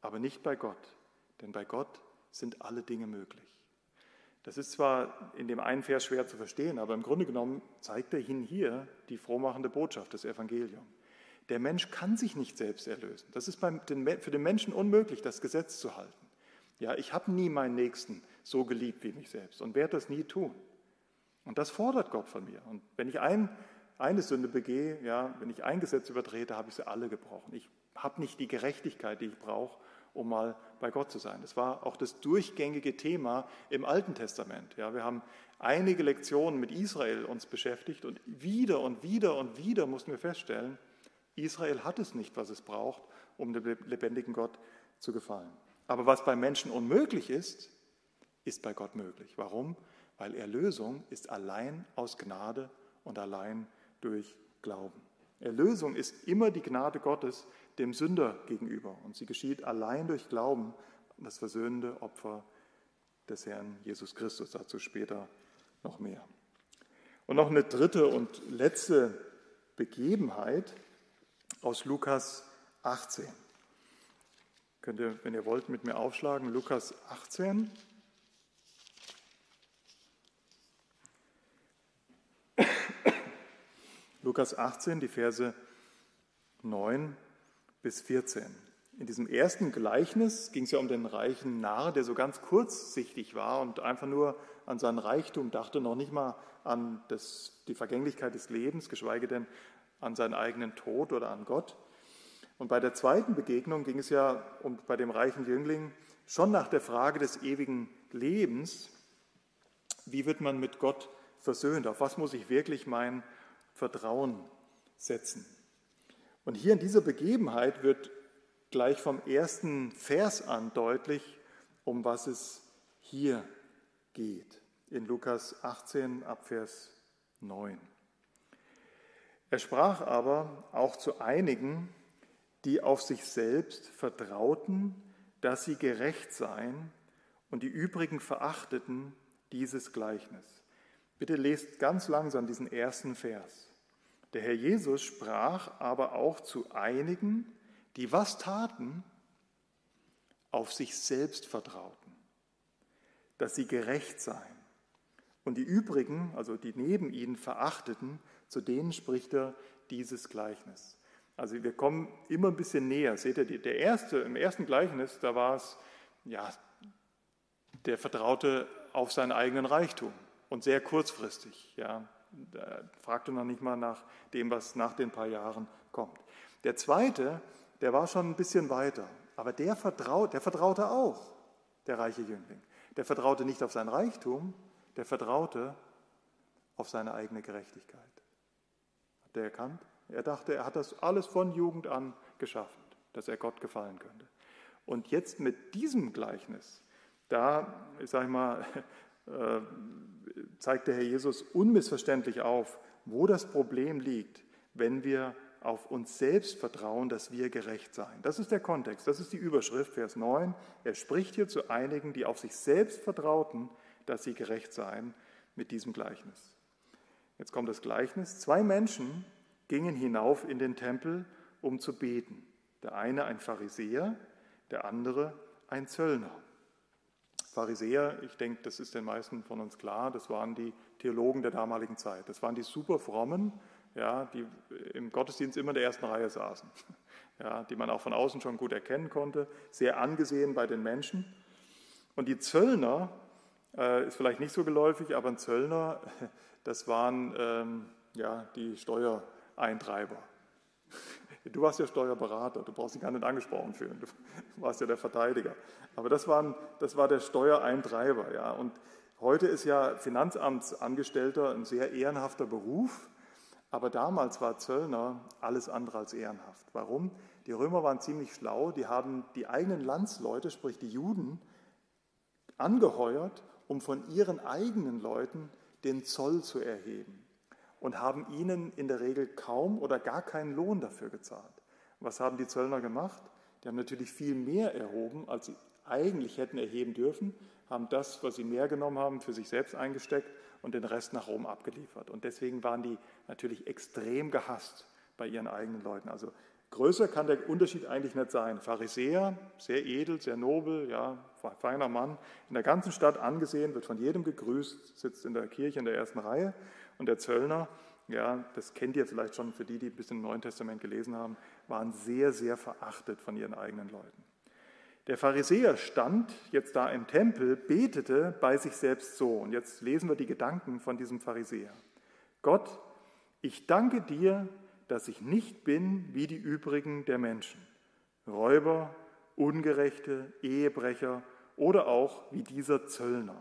aber nicht bei Gott, denn bei Gott sind alle Dinge möglich. Das ist zwar in dem einen Vers schwer zu verstehen, aber im Grunde genommen zeigt er Ihnen hier die frohmachende Botschaft des Evangeliums. Der Mensch kann sich nicht selbst erlösen. Das ist für den Menschen unmöglich, das Gesetz zu halten. Ja, ich habe nie meinen Nächsten so geliebt wie mich selbst und werde das nie tun. Und das fordert Gott von mir. Und wenn ich ein, eine Sünde begehe, ja, wenn ich ein Gesetz übertrete, habe ich sie alle gebrochen. Ich habe nicht die Gerechtigkeit, die ich brauche, um mal bei Gott zu sein. Das war auch das durchgängige Thema im Alten Testament. Ja, wir haben einige Lektionen mit Israel uns beschäftigt und wieder und wieder und wieder mussten wir feststellen, Israel hat es nicht, was es braucht, um dem lebendigen Gott zu gefallen. Aber was bei Menschen unmöglich ist, ist bei Gott möglich. Warum? Weil Erlösung ist allein aus Gnade und allein durch Glauben. Erlösung ist immer die Gnade Gottes dem Sünder gegenüber und sie geschieht allein durch Glauben an das versöhnende Opfer des Herrn Jesus Christus. Dazu später noch mehr. Und noch eine dritte und letzte Begebenheit aus Lukas 18. Könnt ihr, wenn ihr wollt, mit mir aufschlagen, Lukas 18. Lukas 18, die Verse 9 bis 14. In diesem ersten Gleichnis ging es ja um den reichen Narr, der so ganz kurzsichtig war und einfach nur an seinen Reichtum dachte, noch nicht mal an das, die Vergänglichkeit des Lebens, geschweige denn an seinen eigenen Tod oder an Gott. Und bei der zweiten Begegnung ging es ja um, bei dem reichen Jüngling schon nach der Frage des ewigen Lebens, wie wird man mit Gott versöhnt? Auf was muss ich wirklich mein Vertrauen setzen? Und hier in dieser Begebenheit wird gleich vom ersten Vers an deutlich, um was es hier geht. In Lukas 18 ab Vers 9. Er sprach aber auch zu einigen, die auf sich selbst vertrauten, dass sie gerecht seien, und die übrigen verachteten dieses Gleichnis. Bitte lest ganz langsam diesen ersten Vers. Der Herr Jesus sprach aber auch zu einigen, die was taten? Auf sich selbst vertrauten, dass sie gerecht seien. Und die übrigen, also die neben ihnen verachteten, zu denen spricht er dieses Gleichnis. Also wir kommen immer ein bisschen näher. Seht ihr, der erste, im ersten Gleichnis, da war es, ja, der vertraute auf seinen eigenen Reichtum und sehr kurzfristig. Ja, fragte noch nicht mal nach dem, was nach den paar Jahren kommt. Der zweite, der war schon ein bisschen weiter. Aber der, vertraut, der vertraute auch, der reiche Jüngling. Der vertraute nicht auf sein Reichtum, der vertraute auf seine eigene Gerechtigkeit. Hat er erkannt? Er dachte, er hat das alles von Jugend an geschaffen, dass er Gott gefallen könnte. Und jetzt mit diesem Gleichnis, da, ich sage mal, zeigt der Herr Jesus unmissverständlich auf, wo das Problem liegt, wenn wir auf uns selbst vertrauen, dass wir gerecht seien. Das ist der Kontext, das ist die Überschrift, Vers 9. Er spricht hier zu einigen, die auf sich selbst vertrauten, dass sie gerecht seien, mit diesem Gleichnis. Jetzt kommt das Gleichnis. Zwei Menschen gingen hinauf in den Tempel, um zu beten. Der eine ein Pharisäer, der andere ein Zöllner. Pharisäer, ich denke, das ist den meisten von uns klar, das waren die Theologen der damaligen Zeit. Das waren die super frommen, ja, die im Gottesdienst immer in der ersten Reihe saßen, [laughs] ja, die man auch von außen schon gut erkennen konnte, sehr angesehen bei den Menschen. Und die Zöllner, äh, ist vielleicht nicht so geläufig, aber ein Zöllner, [laughs] das waren ähm, ja, die Steuereintreiber. Du warst ja Steuerberater, du brauchst dich gar nicht angesprochen fühlen, du [laughs] warst ja der Verteidiger. Aber das, waren, das war der Steuereintreiber. Ja. Und heute ist ja Finanzamtsangestellter ein sehr ehrenhafter Beruf. Aber damals war Zöllner alles andere als ehrenhaft. Warum? Die Römer waren ziemlich schlau, die haben die eigenen Landsleute, sprich die Juden, angeheuert, um von ihren eigenen Leuten den Zoll zu erheben und haben ihnen in der Regel kaum oder gar keinen Lohn dafür gezahlt. Was haben die Zöllner gemacht? Die haben natürlich viel mehr erhoben, als sie eigentlich hätten erheben dürfen, haben das, was sie mehr genommen haben, für sich selbst eingesteckt und den Rest nach Rom abgeliefert. Und deswegen waren die natürlich extrem gehasst bei ihren eigenen Leuten. Also größer kann der Unterschied eigentlich nicht sein. Pharisäer, sehr edel, sehr nobel, ja, feiner Mann, in der ganzen Stadt angesehen, wird von jedem gegrüßt, sitzt in der Kirche in der ersten Reihe. Und der Zöllner, ja, das kennt ihr vielleicht schon für die, die ein bisschen im Neuen Testament gelesen haben, waren sehr, sehr verachtet von ihren eigenen Leuten. Der Pharisäer stand jetzt da im Tempel, betete bei sich selbst so. Und jetzt lesen wir die Gedanken von diesem Pharisäer. Gott, ich danke dir, dass ich nicht bin wie die übrigen der Menschen. Räuber, Ungerechte, Ehebrecher oder auch wie dieser Zöllner.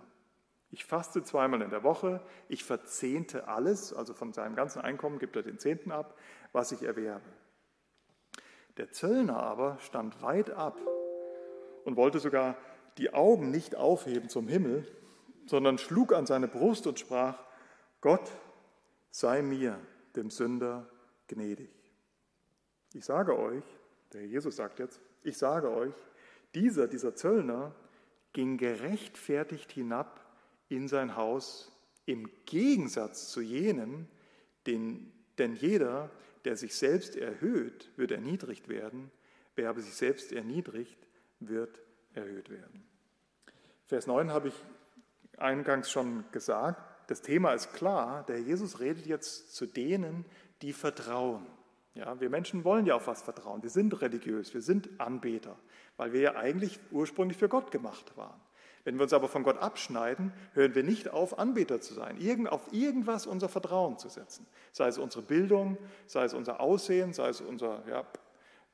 Ich faste zweimal in der Woche, ich verzehnte alles, also von seinem ganzen Einkommen gibt er den Zehnten ab, was ich erwerbe. Der Zöllner aber stand weit ab und wollte sogar die Augen nicht aufheben zum Himmel, sondern schlug an seine Brust und sprach, Gott sei mir, dem Sünder, gnädig. Ich sage euch, der Jesus sagt jetzt, ich sage euch, dieser, dieser Zöllner ging gerechtfertigt hinab in sein Haus im Gegensatz zu jenem, den, denn jeder, der sich selbst erhöht, wird erniedrigt werden, wer aber sich selbst erniedrigt, wird erhöht werden. Vers 9 habe ich eingangs schon gesagt. Das Thema ist klar. Der Jesus redet jetzt zu denen, die vertrauen. Ja, wir Menschen wollen ja auf was vertrauen. Wir sind religiös, wir sind Anbeter, weil wir ja eigentlich ursprünglich für Gott gemacht waren. Wenn wir uns aber von Gott abschneiden, hören wir nicht auf, Anbeter zu sein, irgend, auf irgendwas unser Vertrauen zu setzen. Sei es unsere Bildung, sei es unser Aussehen, sei es unser, ja,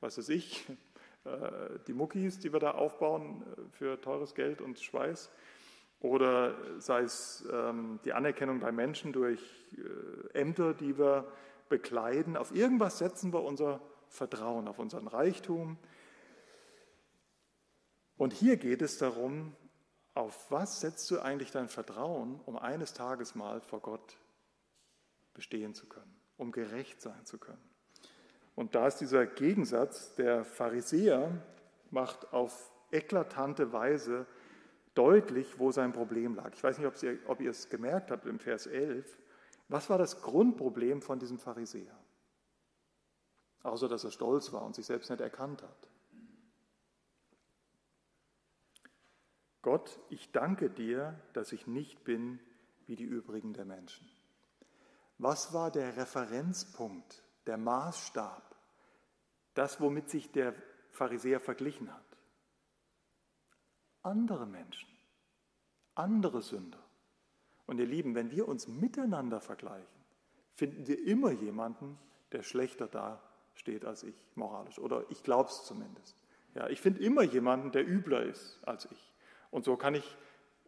was weiß ich, [laughs] äh, die Muckis, die wir da aufbauen äh, für teures Geld und Schweiß, oder sei es ähm, die Anerkennung bei Menschen durch äh, Ämter, die wir bekleiden. Auf irgendwas setzen wir unser Vertrauen, auf unseren Reichtum. Und hier geht es darum, auf was setzt du eigentlich dein Vertrauen, um eines Tages mal vor Gott bestehen zu können, um gerecht sein zu können. Und da ist dieser Gegensatz, der Pharisäer macht auf eklatante Weise deutlich, wo sein Problem lag. Ich weiß nicht, ob ihr, ob ihr es gemerkt habt im Vers 11. Was war das Grundproblem von diesem Pharisäer? Außer dass er stolz war und sich selbst nicht erkannt hat. Gott, ich danke dir, dass ich nicht bin wie die übrigen der Menschen. Was war der Referenzpunkt, der Maßstab, das, womit sich der Pharisäer verglichen hat? Andere Menschen, andere Sünder. Und ihr Lieben, wenn wir uns miteinander vergleichen, finden wir immer jemanden, der schlechter dasteht als ich, moralisch. Oder ich glaube es zumindest. Ja, ich finde immer jemanden, der übler ist als ich. Und so kann ich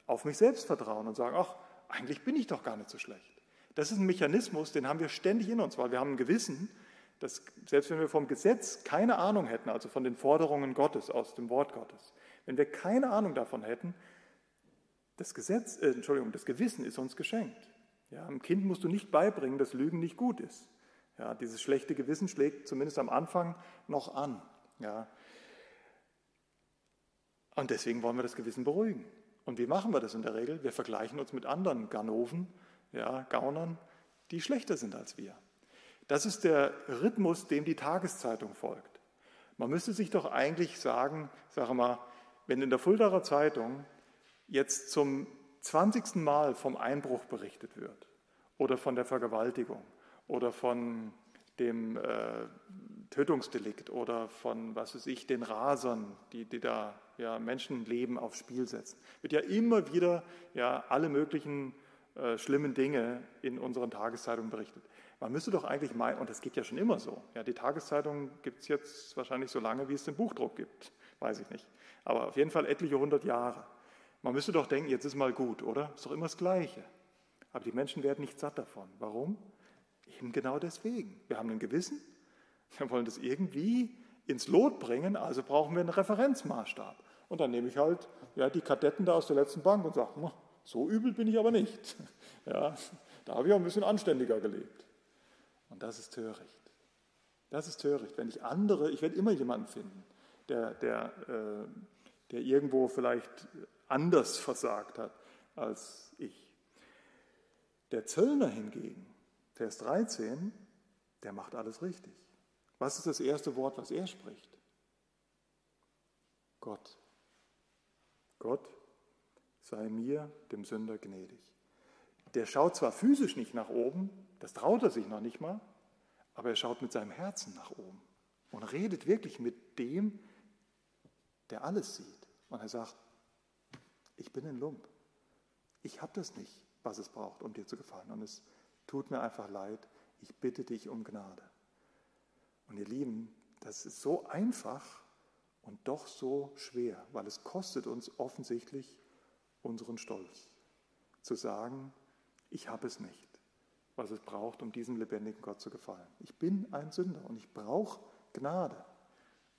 auf mich selbst vertrauen und sagen, ach, eigentlich bin ich doch gar nicht so schlecht. Das ist ein Mechanismus, den haben wir ständig in uns, weil wir haben ein Gewissen, dass selbst wenn wir vom Gesetz keine Ahnung hätten, also von den Forderungen Gottes aus dem Wort Gottes, wenn wir keine Ahnung davon hätten, das Gesetz, äh, Entschuldigung, das Gewissen ist uns geschenkt. Ja, einem Kind musst du nicht beibringen, dass Lügen nicht gut ist. Ja, dieses schlechte Gewissen schlägt zumindest am Anfang noch an. Ja. Und deswegen wollen wir das Gewissen beruhigen. Und wie machen wir das in der Regel? Wir vergleichen uns mit anderen Ganoven, ja, Gaunern, die schlechter sind als wir. Das ist der Rhythmus, dem die Tageszeitung folgt. Man müsste sich doch eigentlich sagen, sage mal, wenn in der Fuldaer Zeitung jetzt zum 20. Mal vom Einbruch berichtet wird oder von der Vergewaltigung oder von dem äh, Tötungsdelikt oder von, was weiß ich, den Rasern, die, die da ja, Menschenleben aufs Spiel setzen, wird ja immer wieder ja, alle möglichen äh, schlimmen Dinge in unseren Tageszeitungen berichtet. Man müsste doch eigentlich meinen, und das geht ja schon immer so, ja, die Tageszeitung gibt es jetzt wahrscheinlich so lange, wie es den Buchdruck gibt, weiß ich nicht, aber auf jeden Fall etliche hundert Jahre. Man müsste doch denken, jetzt ist mal gut, oder? Ist doch immer das Gleiche. Aber die Menschen werden nicht satt davon. Warum? Eben genau deswegen. Wir haben ein Gewissen, [laughs] wir wollen das irgendwie ins Lot bringen, also brauchen wir einen Referenzmaßstab. Und dann nehme ich halt ja, die Kadetten da aus der letzten Bank und sage, so übel bin ich aber nicht. [laughs] Ja, da habe ich auch ein bisschen anständiger gelebt. Und das ist töricht. Das ist töricht. Wenn ich andere, ich werde immer jemanden finden, der, der, äh, der irgendwo vielleicht anders versagt hat als ich. Der Zöllner hingegen, Vers 13, der macht alles richtig. Was ist das erste Wort, was er spricht? Gott. Gott sei mir, dem Sünder, gnädig. Der schaut zwar physisch nicht nach oben, das traut er sich noch nicht mal, aber er schaut mit seinem Herzen nach oben und redet wirklich mit dem, der alles sieht. Und er sagt, ich bin ein Lump. Ich habe das nicht, was es braucht, um dir zu gefallen. Und es tut mir einfach leid. Ich bitte dich um Gnade. Und ihr Lieben, das ist so einfach und doch so schwer, weil es kostet uns offensichtlich unseren Stolz, zu sagen, ich habe es nicht, was es braucht, um diesem lebendigen Gott zu gefallen. Ich bin ein Sünder und ich brauche Gnade.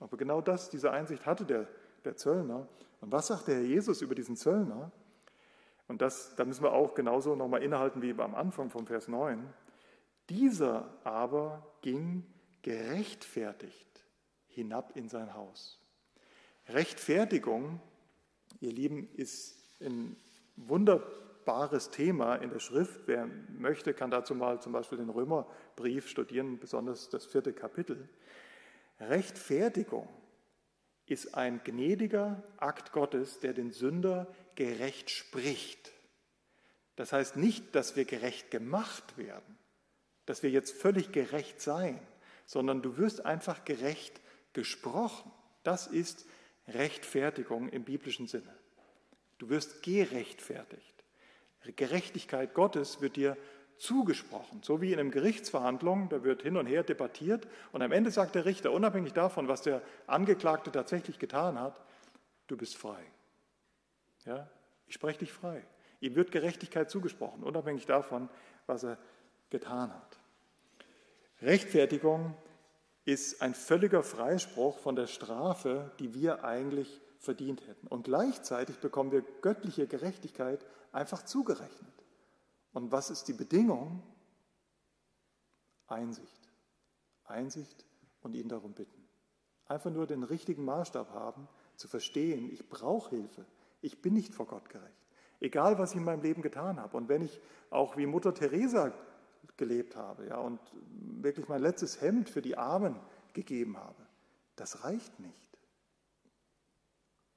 Aber genau das, diese Einsicht hatte der der Zöllner. Und was sagt der Herr Jesus über diesen Zöllner? Und das, da müssen wir auch genauso nochmal innehalten wie am Anfang vom Vers 9. Dieser aber ging gerechtfertigt hinab in sein Haus. Rechtfertigung, ihr Lieben, ist ein wunderbares Thema in der Schrift. Wer möchte, kann dazu mal zum Beispiel den Römerbrief studieren, besonders das vierte Kapitel. Rechtfertigung ist ein gnädiger Akt Gottes, der den Sünder gerecht spricht. Das heißt nicht, dass wir gerecht gemacht werden, dass wir jetzt völlig gerecht seien, sondern du wirst einfach gerecht gesprochen. Das ist Rechtfertigung im biblischen Sinne. Du wirst gerechtfertigt. Gerechtigkeit Gottes wird dir zugesprochen. So wie in einer Gerichtsverhandlung, da wird hin und her debattiert und am Ende sagt der Richter, unabhängig davon, was der Angeklagte tatsächlich getan hat, du bist frei. Ja? Ich spreche dich frei. Ihm wird Gerechtigkeit zugesprochen, unabhängig davon, was er getan hat. Rechtfertigung ist ein völliger Freispruch von der Strafe, die wir eigentlich verdient hätten. Und gleichzeitig bekommen wir göttliche Gerechtigkeit einfach zugerechnet. Und was ist die Bedingung? Einsicht. Einsicht und ihn darum bitten. Einfach nur den richtigen Maßstab haben, zu verstehen, ich brauche Hilfe. Ich bin nicht vor Gott gerecht. Egal, was ich in meinem Leben getan habe. Und wenn ich auch wie Mutter Teresa gelebt habe ja, und wirklich mein letztes Hemd für die Armen gegeben habe, das reicht nicht.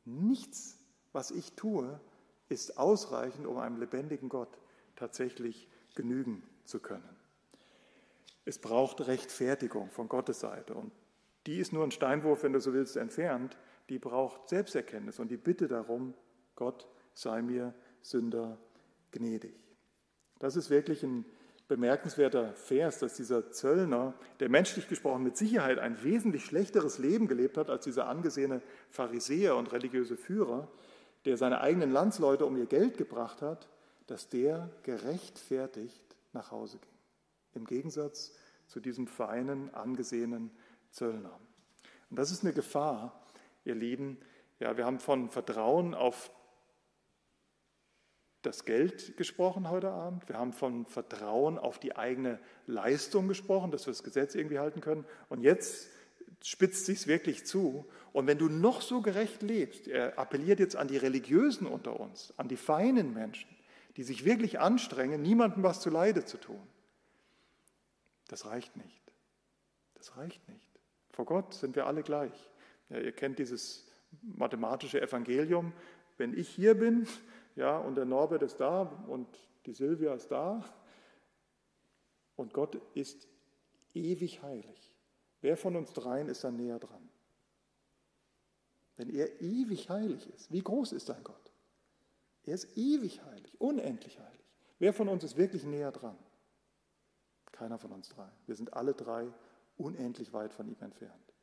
Nichts, was ich tue, ist ausreichend, um einem lebendigen Gott tatsächlich genügen zu können. Es braucht Rechtfertigung von Gottes Seite und die ist nur ein Steinwurf, wenn du so willst, entfernt. Die braucht Selbsterkenntnis und die Bitte darum, Gott sei mir Sünder gnädig. Das ist wirklich ein bemerkenswerter Vers, dass dieser Zöllner, der menschlich gesprochen mit Sicherheit ein wesentlich schlechteres Leben gelebt hat als dieser angesehene Pharisäer und religiöse Führer, der seine eigenen Landsleute um ihr Geld gebracht hat, dass der gerechtfertigt nach Hause ging. Im Gegensatz zu diesem feinen, angesehenen Zöllner. Und das ist eine Gefahr, ihr Lieben. Ja, wir haben von Vertrauen auf das Geld gesprochen heute Abend. Wir haben von Vertrauen auf die eigene Leistung gesprochen, dass wir das Gesetz irgendwie halten können. Und jetzt spitzt sich wirklich zu. Und wenn du noch so gerecht lebst, er appelliert jetzt an die Religiösen unter uns, an die feinen Menschen, die sich wirklich anstrengen, niemandem was zu Leide zu tun. Das reicht nicht. Das reicht nicht. Vor Gott sind wir alle gleich. Ja, ihr kennt dieses mathematische Evangelium. Wenn ich hier bin, ja, und der Norbert ist da und die Silvia ist da und Gott ist ewig heilig. Wer von uns dreien ist da näher dran? Wenn er ewig heilig ist, wie groß ist dein Gott? Er ist ewig heilig, unendlich heilig. Wer von uns ist wirklich näher dran? Keiner von uns drei. Wir sind alle drei unendlich weit von ihm entfernt.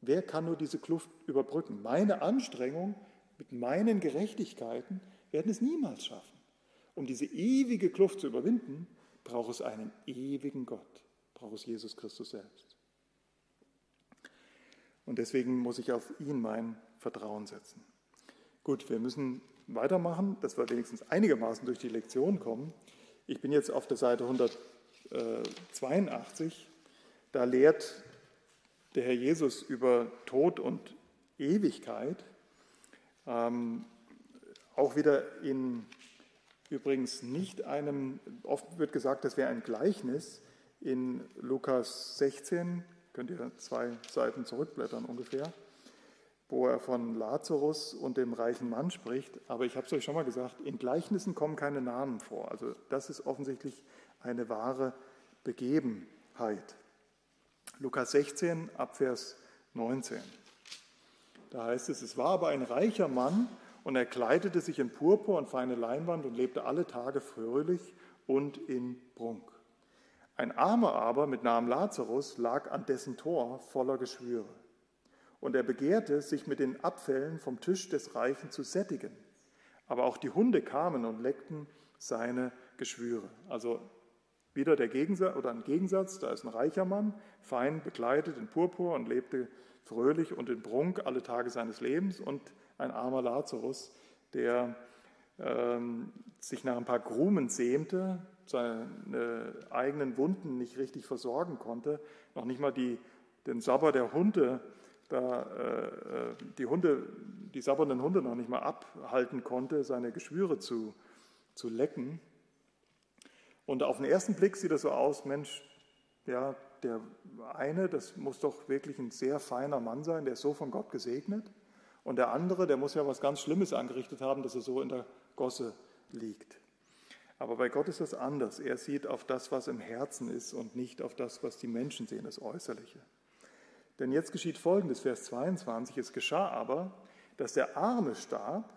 Wer kann nur diese Kluft überbrücken? Meine Anstrengung mit meinen Gerechtigkeiten werden es niemals schaffen. Um diese ewige Kluft zu überwinden, braucht es einen ewigen Gott, braucht es Jesus Christus selbst. Und deswegen muss ich auf ihn mein Vertrauen setzen. Gut, wir müssen weitermachen, dass wir wenigstens einigermaßen durch die Lektion kommen. Ich bin jetzt auf der Seite 182. Da lehrt der Herr Jesus über Tod und Ewigkeit. Ähm, auch wieder in übrigens nicht einem, oft wird gesagt, das wäre ein Gleichnis. In Lukas 16, könnt ihr zwei Seiten zurückblättern ungefähr, wo er von Lazarus und dem reichen Mann spricht. Aber ich habe es euch schon mal gesagt, in Gleichnissen kommen keine Namen vor. Also das ist offensichtlich eine wahre Begebenheit. Lukas 16, Abvers 19. Da heißt es, es war aber ein reicher Mann und er kleidete sich in Purpur und feine Leinwand und lebte alle Tage fröhlich und in Prunk. Ein Armer aber mit Namen Lazarus lag an dessen Tor voller Geschwüre. Und er begehrte, sich mit den Abfällen vom Tisch des Reichen zu sättigen. Aber auch die Hunde kamen und leckten seine Geschwüre. Also wieder der Gegensatz oder ein Gegensatz, da ist ein reicher Mann, fein bekleidet in Purpur und lebte fröhlich und in Prunk alle Tage seines Lebens und ein armer Lazarus, der ähm, sich nach ein paar Grumen sämte, seine eigenen Wunden nicht richtig versorgen konnte, noch nicht mal die, den Sabber der Hunde, da, äh, die Hunde, die sabbernden Hunde noch nicht mal abhalten konnte, seine Geschwüre zu, zu lecken. Und auf den ersten Blick sieht das so aus, Mensch, ja, der eine, das muss doch wirklich ein sehr feiner Mann sein, der ist so von Gott gesegnet. Und der andere, der muss ja was ganz Schlimmes angerichtet haben, dass er so in der Gosse liegt. Aber bei Gott ist das anders. Er sieht auf das, was im Herzen ist und nicht auf das, was die Menschen sehen, das Äußerliche. Denn jetzt geschieht Folgendes, Vers 22. Es geschah aber, dass der Arme starb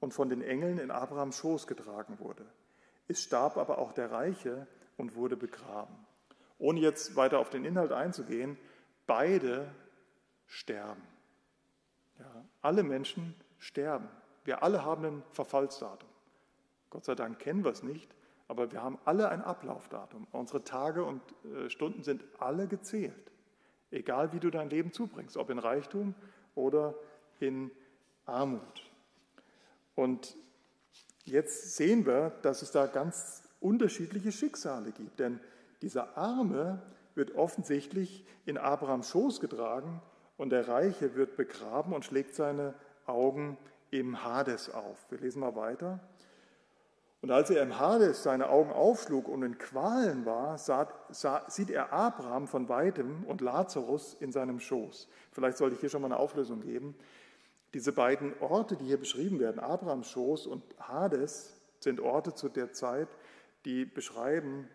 und von den Engeln in Abrahams Schoß getragen wurde. Es starb aber auch der Reiche und wurde begraben. Ohne jetzt weiter auf den Inhalt einzugehen, beide sterben. Ja, alle Menschen sterben. Wir alle haben ein Verfallsdatum. Gott sei Dank kennen wir es nicht, aber wir haben alle ein Ablaufdatum. Unsere Tage und äh, Stunden sind alle gezählt. Egal wie du dein Leben zubringst, ob in Reichtum oder in Armut. Und jetzt sehen wir, dass es da ganz unterschiedliche Schicksale gibt. Denn dieser Arme wird offensichtlich in Abrahams Schoß getragen und der Reiche wird begraben und schlägt seine Augen im Hades auf. Wir lesen mal weiter. Und als er im Hades seine Augen aufschlug und in Qualen war, sah, sah, sieht er Abraham von weitem und Lazarus in seinem Schoß. Vielleicht sollte ich hier schon mal eine Auflösung geben. Diese beiden Orte, die hier beschrieben werden, Abrahams Schoß und Hades, sind Orte zu der Zeit, die beschreiben,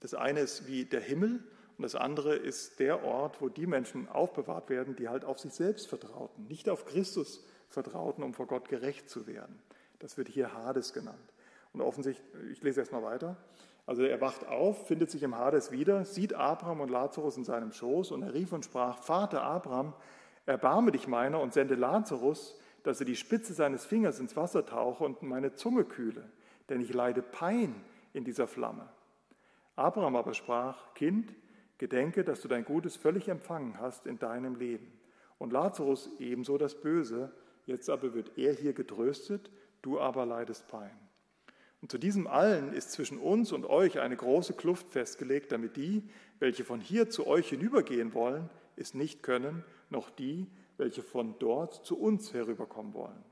das eine ist wie der Himmel und das andere ist der Ort, wo die Menschen aufbewahrt werden, die halt auf sich selbst vertrauten, nicht auf Christus vertrauten, um vor Gott gerecht zu werden. Das wird hier Hades genannt. Und offensichtlich, ich lese erst mal weiter. Also er wacht auf, findet sich im Hades wieder, sieht Abraham und Lazarus in seinem Schoß und er rief und sprach, Vater Abraham, erbarme dich meiner und sende Lazarus, dass er die Spitze seines Fingers ins Wasser tauche und meine Zunge kühle, denn ich leide Pein in dieser Flamme. Abraham aber sprach, Kind, gedenke, dass du dein Gutes völlig empfangen hast in deinem Leben. Und Lazarus ebenso das Böse, jetzt aber wird er hier getröstet, du aber leidest Pein. Und zu diesem allen ist zwischen uns und euch eine große Kluft festgelegt, damit die, welche von hier zu euch hinübergehen wollen, es nicht können, noch die, welche von dort zu uns herüberkommen wollen.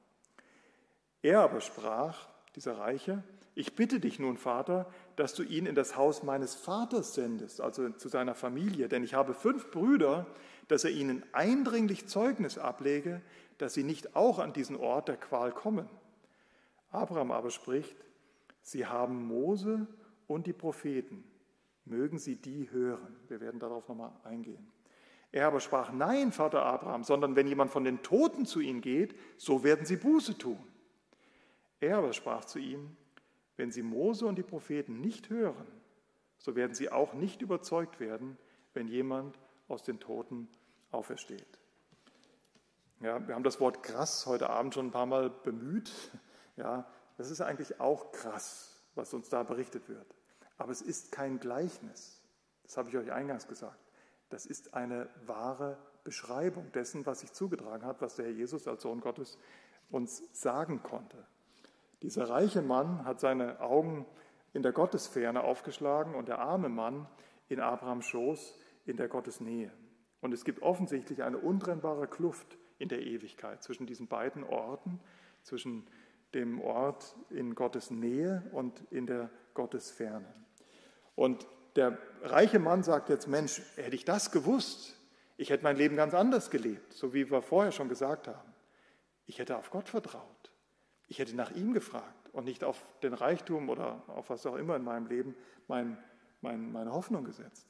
Er aber sprach, dieser Reiche, ich bitte dich nun, Vater, dass du ihn in das Haus meines Vaters sendest, also zu seiner Familie, denn ich habe fünf Brüder, dass er ihnen eindringlich Zeugnis ablege, dass sie nicht auch an diesen Ort der Qual kommen. Abraham aber spricht, Sie haben Mose und die Propheten. Mögen Sie die hören. Wir werden darauf nochmal eingehen. Er aber sprach, nein, Vater Abraham, sondern wenn jemand von den Toten zu ihnen geht, so werden sie Buße tun. Er aber sprach zu ihm, wenn sie Mose und die Propheten nicht hören, so werden sie auch nicht überzeugt werden, wenn jemand aus den Toten aufersteht. Ja, wir haben das Wort krass heute Abend schon ein paar Mal bemüht. Ja, das ist eigentlich auch krass, was uns da berichtet wird. Aber es ist kein Gleichnis. Das habe ich euch eingangs gesagt. Das ist eine wahre Beschreibung dessen, was sich zugetragen hat, was der Herr Jesus als Sohn Gottes uns sagen konnte. Dieser reiche Mann hat seine Augen in der Gottesferne aufgeschlagen und der arme Mann in Abrahams Schoß in der Gottesnähe. Und es gibt offensichtlich eine untrennbare Kluft in der Ewigkeit zwischen diesen beiden Orten, zwischen dem Ort in Gottes Nähe und in der Gottesferne. Und der reiche Mann sagt jetzt, Mensch, hätte ich das gewusst, ich hätte mein Leben ganz anders gelebt, so wie wir vorher schon gesagt haben. Ich hätte auf Gott vertraut. Ich hätte nach ihm gefragt und nicht auf den Reichtum oder auf was auch immer in meinem Leben mein, mein, meine Hoffnung gesetzt.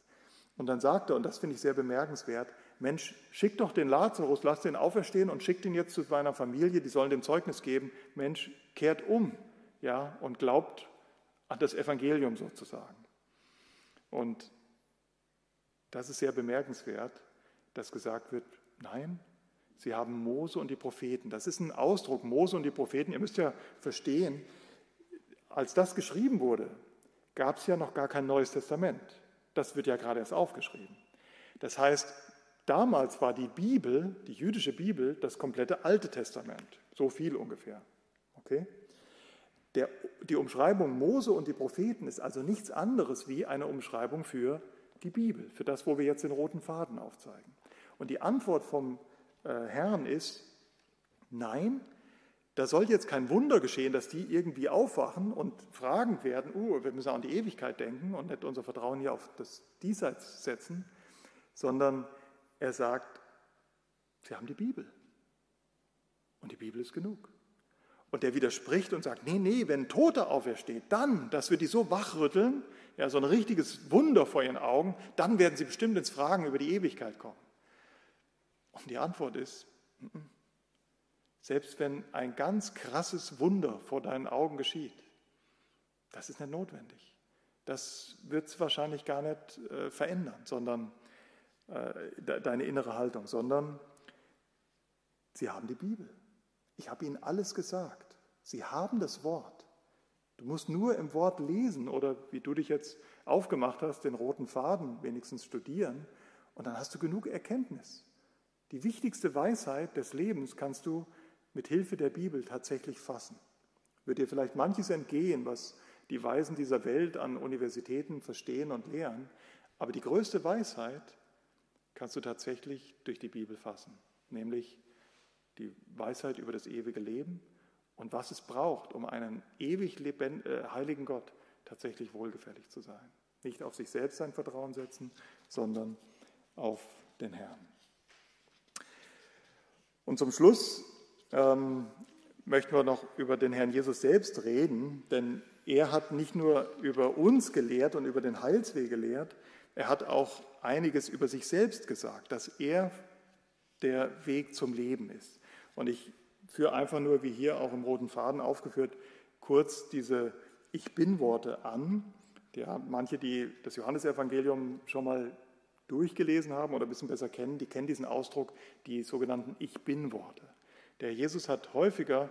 Und dann sagt er, und das finde ich sehr bemerkenswert, Mensch, schick doch den Lazarus, lass den auferstehen und schick ihn jetzt zu seiner Familie, die sollen dem Zeugnis geben, Mensch, kehrt um ja, und glaubt an das Evangelium sozusagen. Und das ist sehr bemerkenswert, dass gesagt wird, nein, sie haben Mose und die Propheten. Das ist ein Ausdruck, Mose und die Propheten. Ihr müsst ja verstehen, als das geschrieben wurde, gab es ja noch gar kein Neues Testament. Das wird ja gerade erst aufgeschrieben. Das heißt, Damals war die Bibel, die jüdische Bibel, das komplette Alte Testament. So viel ungefähr. Okay? Der, die Umschreibung Mose und die Propheten ist also nichts anderes wie eine Umschreibung für die Bibel, für das, wo wir jetzt den roten Faden aufzeigen. Und die Antwort vom Herrn ist, nein, da soll jetzt kein Wunder geschehen, dass die irgendwie aufwachen und fragen werden, uh, wir müssen an die Ewigkeit denken und nicht unser Vertrauen hier auf das Diesseits setzen, sondern er sagt, sie haben die Bibel. Und die Bibel ist genug. Und der widerspricht und sagt, nee, nee, wenn ein Toter aufersteht, dann, dass wir die so wachrütteln, ja, so ein richtiges Wunder vor ihren Augen, dann werden sie bestimmt ins Fragen über die Ewigkeit kommen. Und die Antwort ist, selbst wenn ein ganz krasses Wunder vor deinen Augen geschieht, das ist nicht notwendig. Das wird es wahrscheinlich gar nicht äh, verändern, sondern äh, deine innere Haltung, sondern sie haben die Bibel. Ich habe ihnen alles gesagt. Sie haben das Wort. Du musst nur im Wort lesen oder wie du dich jetzt aufgemacht hast, den roten Faden wenigstens studieren und dann hast du genug Erkenntnis. Die wichtigste Weisheit des Lebens kannst du mit Hilfe der Bibel tatsächlich fassen. Wird dir vielleicht manches entgehen, was die Weisen dieser Welt an Universitäten verstehen und lehren, aber die größte Weisheit kannst du tatsächlich durch die Bibel fassen, nämlich die Weisheit über das ewige Leben und was es braucht, um einen ewig äh, heiligen Gott tatsächlich wohlgefällig zu sein. Nicht auf sich selbst sein Vertrauen setzen, sondern auf den Herrn. Und zum Schluss ähm, möchten wir noch über den Herrn Jesus selbst reden, denn er hat nicht nur über uns gelehrt und über den Heilsweg gelehrt, er hat auch einiges über sich selbst gesagt, dass er der Weg zum Leben ist. Und ich führe einfach nur, wie hier auch im roten Faden aufgeführt, kurz diese Ich bin-Worte an. Ja, manche, die das Johannesevangelium schon mal durchgelesen haben oder ein bisschen besser kennen, die kennen diesen Ausdruck, die sogenannten Ich bin-Worte. Der Jesus hat häufiger,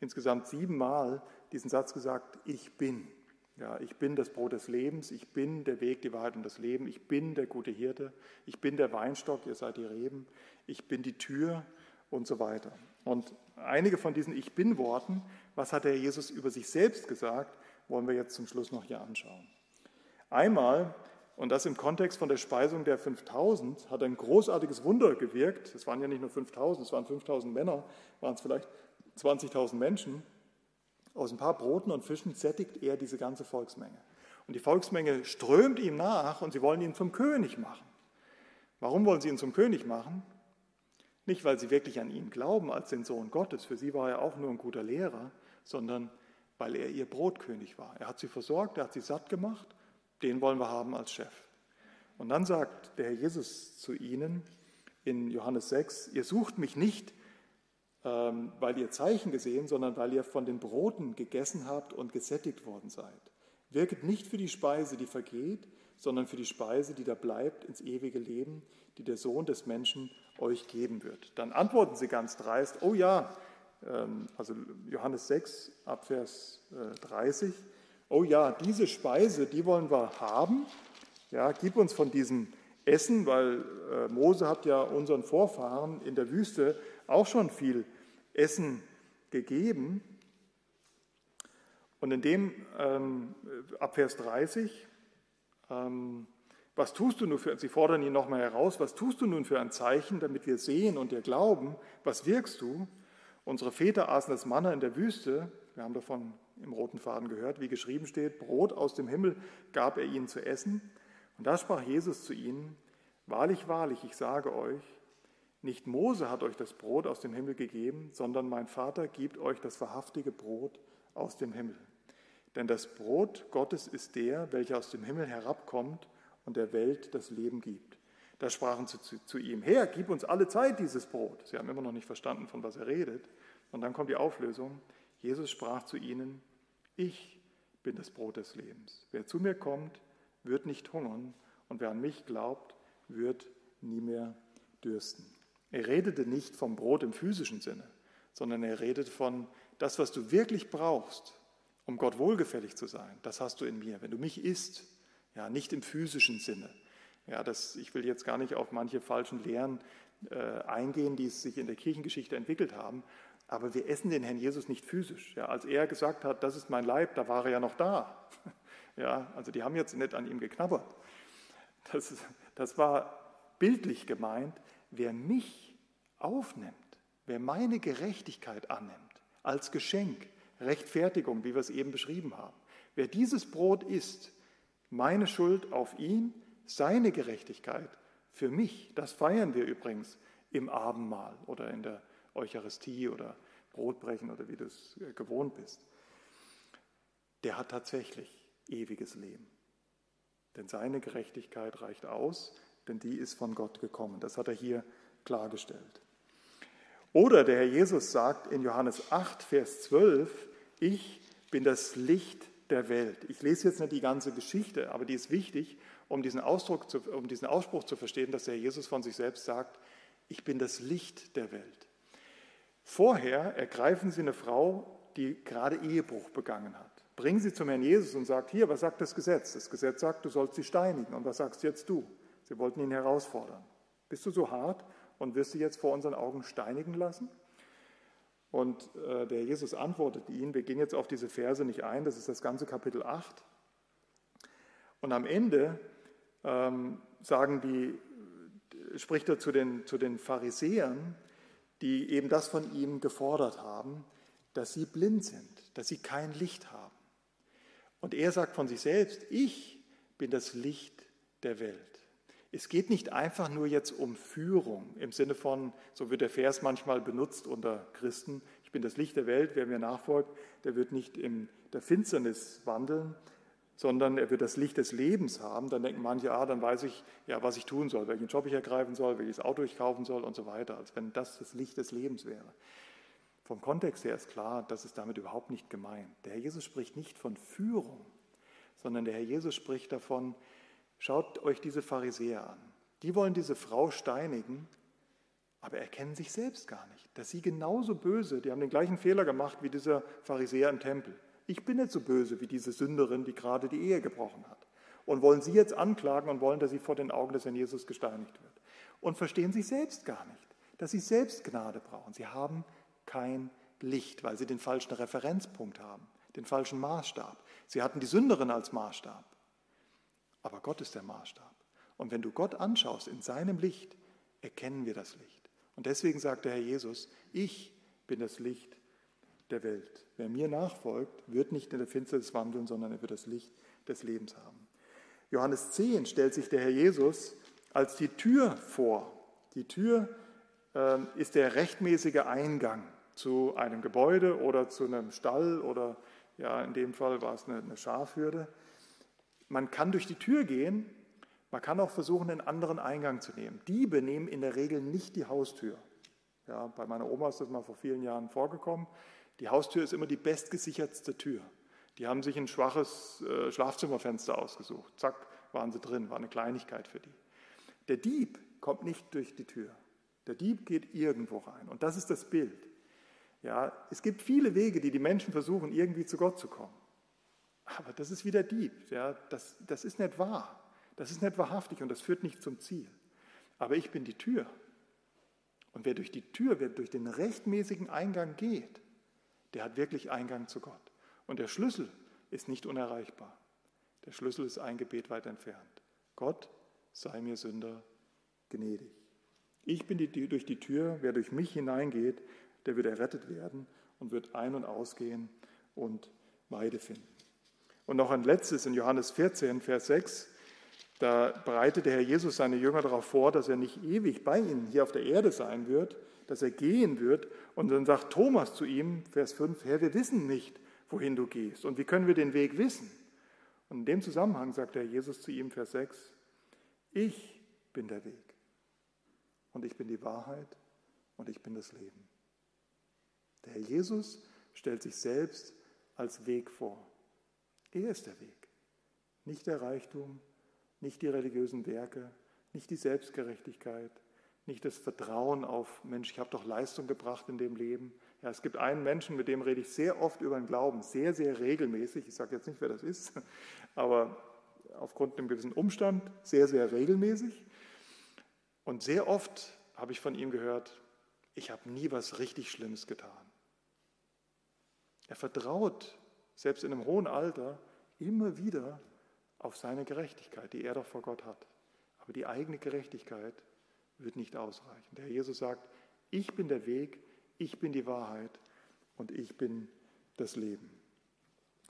insgesamt siebenmal, diesen Satz gesagt, ich bin. Ja, ich bin das Brot des Lebens, ich bin der Weg, die Wahrheit und das Leben, ich bin der gute Hirte, ich bin der Weinstock, ihr seid die Reben, ich bin die Tür und so weiter. Und einige von diesen Ich bin Worten, was hat der Jesus über sich selbst gesagt, wollen wir jetzt zum Schluss noch hier anschauen. Einmal, und das im Kontext von der Speisung der 5000, hat ein großartiges Wunder gewirkt. Es waren ja nicht nur 5000, es waren 5000 Männer, waren es vielleicht 20.000 Menschen. Aus ein paar Broten und Fischen sättigt er diese ganze Volksmenge. Und die Volksmenge strömt ihm nach und sie wollen ihn zum König machen. Warum wollen sie ihn zum König machen? Nicht, weil sie wirklich an ihn glauben als den Sohn Gottes, für sie war er auch nur ein guter Lehrer, sondern weil er ihr Brotkönig war. Er hat sie versorgt, er hat sie satt gemacht, den wollen wir haben als Chef. Und dann sagt der Herr Jesus zu ihnen in Johannes 6, ihr sucht mich nicht, ähm, weil ihr Zeichen gesehen, sondern weil ihr von den Broten gegessen habt und gesättigt worden seid. Wirket nicht für die Speise, die vergeht, sondern für die Speise, die da bleibt, ins ewige Leben, die der Sohn des Menschen euch geben wird. Dann antworten sie ganz dreist, oh ja, ähm, also Johannes 6 Abvers 30, äh, oh ja, diese Speise, die wollen wir haben, ja, gib uns von diesem Essen, weil äh, Mose hat ja unseren Vorfahren in der Wüste auch schon viel Essen gegeben. Und in dem, ähm, ab Vers 30, ähm, was tust du nun für, Sie fordern ihn nochmal heraus, was tust du nun für ein Zeichen, damit wir sehen und dir glauben, was wirkst du? Unsere Väter aßen das Manna in der Wüste, wir haben davon im roten Faden gehört, wie geschrieben steht, Brot aus dem Himmel gab er ihnen zu essen. Und da sprach Jesus zu ihnen, wahrlich, wahrlich, ich sage euch, nicht Mose hat euch das Brot aus dem Himmel gegeben, sondern mein Vater gibt euch das wahrhaftige Brot aus dem Himmel. Denn das Brot Gottes ist der, welcher aus dem Himmel herabkommt und der Welt das Leben gibt. Da sprachen sie zu, zu, ihm, Herr, gib uns alle Zeit dieses Brot. Sie haben immer noch nicht verstanden, von was er redet. Und dann kommt die Auflösung. Jesus sprach zu ihnen, ich bin das Brot des Lebens. Wer zu mir kommt, wird nicht hungern und wer an mich glaubt, wird nie mehr dürsten. Er redete nicht vom Brot im physischen Sinne, sondern er redet von das, was du wirklich brauchst, um Gott wohlgefällig zu sein. Das hast du in mir. Wenn du mich isst, ja, nicht im physischen Sinne. Ja, das, ich will jetzt gar nicht auf manche falschen Lehren äh, eingehen, die sich in der Kirchengeschichte entwickelt haben, aber wir essen den Herrn Jesus nicht physisch. Ja, als er gesagt hat, das ist mein Leib, da war er ja noch da. [laughs] Ja, also die haben jetzt nicht an ihm geknabbert. Das, das war bildlich gemeint, wer mich aufnimmt, wer meine Gerechtigkeit annimmt, als Geschenk, Rechtfertigung, wie wir es eben beschrieben haben, wer dieses Brot isst, meine Schuld auf ihn, seine Gerechtigkeit für mich, das feiern wir übrigens im Abendmahl oder in der Eucharistie oder Brot brechen oder wie du es äh, gewohnt bist, der hat tatsächlich ewiges Leben. Denn seine Gerechtigkeit reicht aus, denn die ist von Gott gekommen. Das hat er hier klargestellt. Oder der Herr Jesus sagt in Johannes 8, Vers 12, ich bin das Licht der Welt. Ich lese jetzt nicht die ganze Geschichte, aber die ist wichtig, um diesen, Ausdruck zu, um diesen Ausspruch zu verstehen, dass der Herr Jesus von sich selbst sagt, ich bin das Licht der Welt. Vorher ergreifen Sie eine Frau, die gerade Ehebruch begangen hat. Bringen Sie zum Herrn Jesus und sagt, hier, was sagt das Gesetz? Das Gesetz sagt, du sollst sie steinigen. Und was sagst jetzt du? Sie wollten ihn herausfordern. Bist du so hart und wirst sie jetzt vor unseren Augen steinigen lassen? Und äh, der Jesus antwortet ihnen, wir gehen jetzt auf diese Verse nicht ein, das ist das ganze Kapitel 8. Und am Ende ähm, sagen die, spricht er zu den, zu den Pharisäern, die eben das von ihm gefordert haben, dass sie blind sind, dass sie kein Licht haben. Und er sagt von sich selbst, ich bin das Licht der Welt. Es geht nicht einfach nur jetzt um Führung im Sinne von, so wird der Vers manchmal benutzt unter Christen, ich bin das Licht der Welt, wer mir nachfolgt, der wird nicht in der Finsternis wandeln, sondern er wird das Licht des Lebens haben. Dann denken manche, ah, dann weiß ich ja, was ich tun soll, welchen Job ich ergreifen soll, welches Auto ich kaufen soll und so weiter, als wenn das das Licht des Lebens wäre. Vom Kontext her ist klar, das ist damit überhaupt nicht gemeint. Der Herr Jesus spricht nicht von Führung, sondern der Herr Jesus spricht davon, schaut euch diese Pharisäer an. Die wollen diese Frau steinigen, aber erkennen sich selbst gar nicht, dass sie genauso böse, die haben den gleichen Fehler gemacht wie dieser Pharisäer im Tempel. Ich bin nicht so böse wie diese Sünderin, die gerade die Ehe gebrochen hat. Und wollen sie jetzt anklagen und wollen, dass sie vor den Augen des Herrn Jesus gesteinigt wird. Und verstehen sich selbst gar nicht, dass sie selbst Gnade brauchen. Sie haben kein Licht, weil sie den falschen Referenzpunkt haben, den falschen Maßstab. Sie hatten die Sünderin als Maßstab. Aber Gott ist der Maßstab. Und wenn du Gott anschaust in seinem Licht, erkennen wir das Licht. Und deswegen sagt der Herr Jesus, ich bin das Licht der Welt. Wer mir nachfolgt, wird nicht in der Finsternis wandeln, sondern er wird das Licht des Lebens haben. Johannes 10 stellt sich der Herr Jesus als die Tür vor. Die Tür äh, ist der rechtmäßige Eingang zu einem Gebäude oder zu einem Stall oder ja, in dem Fall war es eine, eine Schafhürde. Man kann durch die Tür gehen, man kann auch versuchen, einen anderen Eingang zu nehmen. Diebe nehmen in der Regel nicht die Haustür. Ja, bei meiner Oma ist das mal vor vielen Jahren vorgekommen. Die Haustür ist immer die bestgesichertste Tür. Die haben sich ein schwaches äh, Schlafzimmerfenster ausgesucht. Zack, waren sie drin, war eine Kleinigkeit für die. Der Dieb kommt nicht durch die Tür. Der Dieb geht irgendwo rein. Und das ist das Bild. Ja, es gibt viele Wege, die die Menschen versuchen, irgendwie zu Gott zu kommen. Aber das ist wie der Dieb. Ja, das, das ist nicht wahr. Das ist nicht wahrhaftig und das führt nicht zum Ziel. Aber ich bin die Tür. Und wer durch die Tür, wer durch den rechtmäßigen Eingang geht, der hat wirklich Eingang zu Gott. Und der Schlüssel ist nicht unerreichbar. Der Schlüssel ist ein Gebet weit entfernt. Gott sei mir Sünder gnädig. Ich bin die, durch die Tür, wer durch mich hineingeht, der wird errettet werden und wird ein- und ausgehen und Weide finden. Und noch ein letztes in Johannes 14, Vers 6. Da bereitet der Herr Jesus seine Jünger darauf vor, dass er nicht ewig bei ihnen hier auf der Erde sein wird, dass er gehen wird. Und dann sagt Thomas zu ihm, Vers 5, Herr, wir wissen nicht, wohin du gehst. Und wie können wir den Weg wissen? Und in dem Zusammenhang sagt der Jesus zu ihm, Vers 6, ich bin der Weg und ich bin die Wahrheit und ich bin das Leben. Der Herr Jesus stellt sich selbst als Weg vor. Er ist der Weg, nicht der Reichtum, nicht die religiösen Werke, nicht die Selbstgerechtigkeit, nicht das Vertrauen auf, Mensch, ich habe doch Leistung gebracht in dem Leben. Ja, es gibt einen Menschen, mit dem rede ich sehr oft über den Glauben, sehr, sehr regelmäßig. Ich sage jetzt nicht, wer das ist, [laughs] aber aufgrund einem gewissen Umstand sehr, sehr regelmäßig. Und sehr oft habe ich von ihm gehört, ich habe nie was richtig Schlimmes getan. Er vertraut, selbst in einem hohen Alter, immer wieder auf seine Gerechtigkeit, die er doch vor Gott hat. Aber die eigene Gerechtigkeit wird nicht ausreichen. Der Herr Jesus sagt, ich bin der Weg, ich bin die Wahrheit und ich bin das Leben.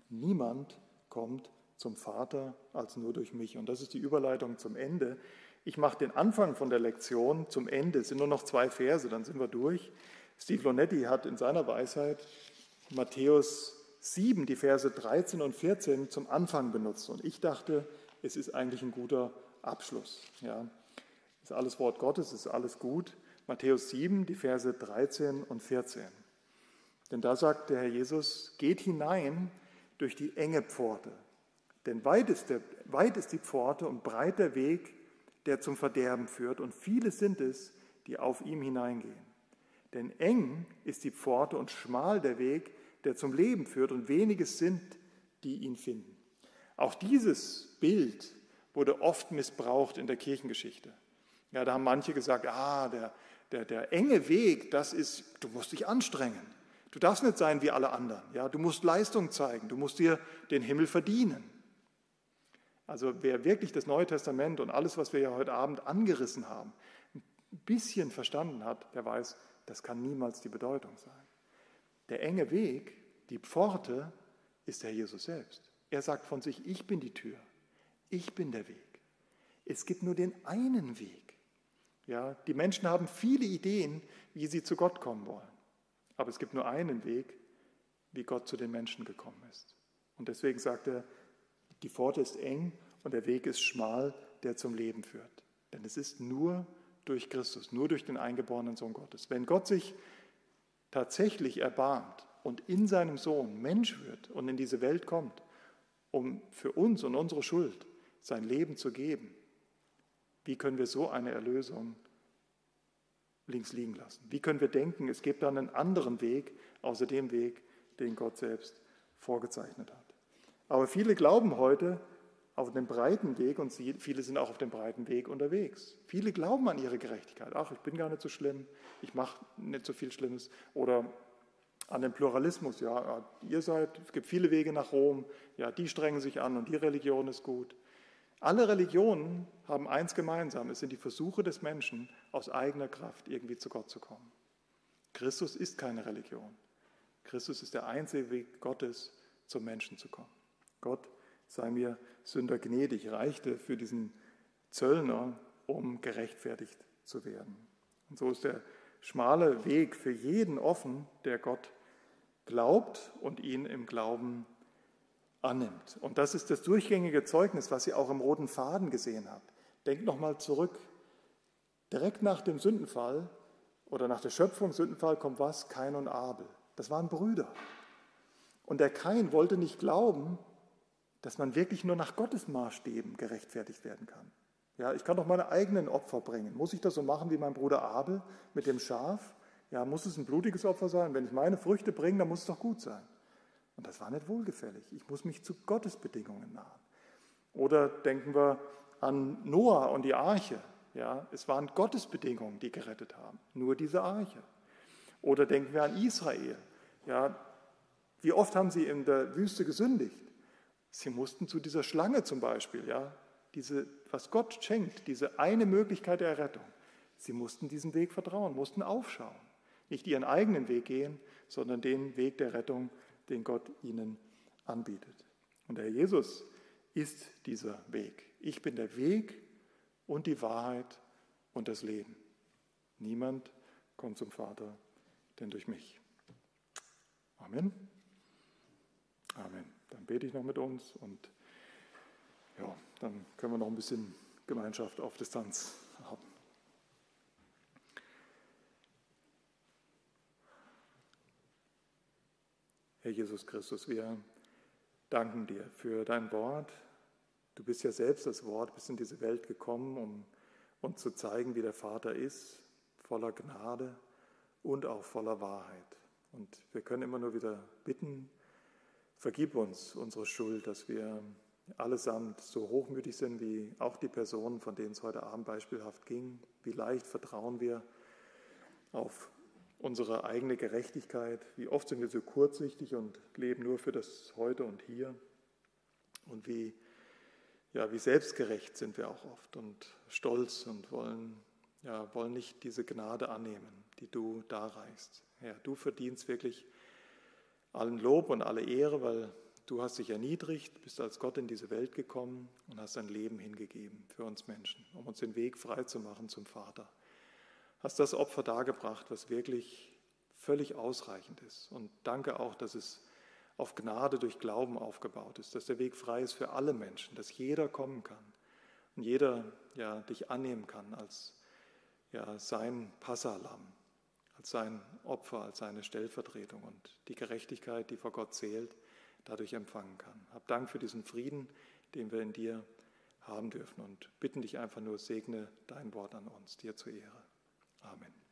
Niemand kommt zum Vater als nur durch mich. Und das ist die Überleitung zum Ende. Ich mache den Anfang von der Lektion zum Ende. Es sind nur noch zwei Verse, dann sind wir durch. Steve Lonetti hat in seiner Weisheit Matthäus 7, die Verse 13 und 14 zum Anfang benutzt. Und ich dachte, es ist eigentlich ein guter Abschluss. Ja. Ist alles Wort Gottes, ist alles gut. Matthäus 7, die Verse 13 und 14. Denn da sagt der Herr Jesus, geht hinein durch die enge Pforte. Denn weit ist, der, weit ist die Pforte und breit der Weg, der zum Verderben führt. Und viele sind es, die auf ihm hineingehen. Denn eng ist die Pforte und schmal der Weg, der zum Leben führt. Und wenige sind, die ihn finden. Auch dieses Bild wurde oft missbraucht in der Kirchengeschichte. Ja, da haben manche gesagt, ah, der, der, der enge Weg, das ist, du musst dich anstrengen. Du darfst nicht sein wie alle anderen. Ja? Du musst Leistung zeigen. Du musst dir den Himmel verdienen. Also wer wirklich das Neue Testament und alles, was wir ja heute Abend angerissen haben, ein bisschen verstanden hat, der weiß, das kann niemals die Bedeutung sein. Der enge Weg, die Pforte, ist der Jesus selbst. Er sagt von sich, ich bin die Tür, ich bin der Weg. Es gibt nur den einen Weg. Ja, die Menschen haben viele Ideen, wie sie zu Gott kommen wollen. Aber es gibt nur einen Weg, wie Gott zu den Menschen gekommen ist. Und deswegen sagt er, die Pforte ist eng und der Weg ist schmal, der zum Leben führt. Denn es ist nur durch Christus, nur durch den eingeborenen Sohn Gottes. Wenn Gott sich tatsächlich erbarmt und in seinem Sohn Mensch wird und in diese Welt kommt, um für uns und unsere Schuld sein Leben zu geben, wie können wir so eine Erlösung links liegen lassen? Wie können wir denken, es gibt dann einen anderen Weg, außer dem Weg, den Gott selbst vorgezeichnet hat? Aber viele glauben heute auf den breiten Weg und viele sind auch auf dem breiten Weg unterwegs. Viele glauben an ihre Gerechtigkeit. Ach, ich bin gar nicht so schlimm, ich mache nicht so viel Schlimmes. Oder an den Pluralismus, ja, ihr seid, es gibt viele Wege nach Rom, ja, die strengen sich an und die Religion ist gut. Alle Religionen haben eins gemeinsam, es sind die Versuche des Menschen, aus eigener Kraft irgendwie zu Gott zu kommen. Christus ist keine Religion. Christus ist der einzige Weg Gottes, zum Menschen zu kommen. Gott sei mir Sünder gnädig, reichte für diesen Zöllner, um gerechtfertigt zu werden. Und so ist der schmale Weg für jeden offen, der Gott glaubt und ihn im Glauben annimmt. Und das ist das durchgängige Zeugnis, was ihr auch im roten Faden gesehen habt. Denkt nochmal zurück. Direkt nach dem Sündenfall oder nach der Schöpfung Sündenfall kommt was? Kain und Abel. Das waren Brüder. Und der Kain wollte nicht glauben, dass man wirklich nur nach Gottes Maßstäben gerechtfertigt werden kann. Ja, ich kann doch meine eigenen Opfer bringen. Muss ich das so machen wie mein Bruder Abel mit dem Schaf? Ja, muss es ein blutiges Opfer sein? Wenn ich meine Früchte bringe, dann muss es doch gut sein. Und das war nicht wohlgefällig. Ich muss mich zu Gottes Bedingungen nahen. Oder denken wir an Noah und die Arche. Ja, es waren Gottes Bedingungen, die gerettet haben. Nur diese Arche. Oder denken wir an Israel. Ja, wie oft haben sie in der Wüste gesündigt? Sie mussten zu dieser Schlange zum Beispiel, ja, diese, was Gott schenkt, diese eine Möglichkeit der Errettung. Sie mussten diesen Weg vertrauen, mussten aufschauen. Nicht ihren eigenen Weg gehen, sondern den Weg der Rettung den Gott ihnen anbietet. Und der Jesus ist dieser Weg. Ich bin der Weg und die Wahrheit und das Leben. Niemand kommt zum Vater, denn durch mich. Amen. Amen. Dann bete ich noch mit uns und ja, dann können wir noch ein bisschen Gemeinschaft auf Distanz haben. Herr Jesus Christus, wir danken dir für dein Wort. Du bist ja selbst das Wort, bist in diese Welt gekommen, um uns zu zeigen, wie der Vater ist, voller Gnade und auch voller Wahrheit. Und wir können immer nur wieder bitten, vergib uns unsere Schuld, dass wir allesamt so hochmütig sind wie auch die Personen, von denen es heute Abend beispielhaft ging. Wie leicht vertrauen wir auf unsere eigene Gerechtigkeit. Wie oft sind wir so kurzsichtig und leben nur für das Heute und Hier. Und wie, ja, wie selbstgerecht sind wir auch oft und stolz und wollen, ja, wollen nicht diese Gnade annehmen, die du darreichst. Ja, du verdienst wirklich allen Lob und alle Ehre, weil du hast dich erniedrigt, bist als Gott in diese Welt gekommen und hast dein Leben hingegeben für uns Menschen, um uns den Weg frei zu machen zum Vater hast das Opfer dargebracht, was wirklich völlig ausreichend ist. Und danke auch, dass es auf Gnade durch Glauben aufgebaut ist, dass der Weg frei ist für alle Menschen, dass jeder kommen kann und jeder ja, dich annehmen kann als ja, sein Passalam, als sein Opfer, als seine Stellvertretung und die Gerechtigkeit, die vor Gott zählt, dadurch empfangen kann. Hab Dank für diesen Frieden, den wir in dir haben dürfen und bitten dich einfach nur, segne dein Wort an uns, dir zur Ehre. Amen.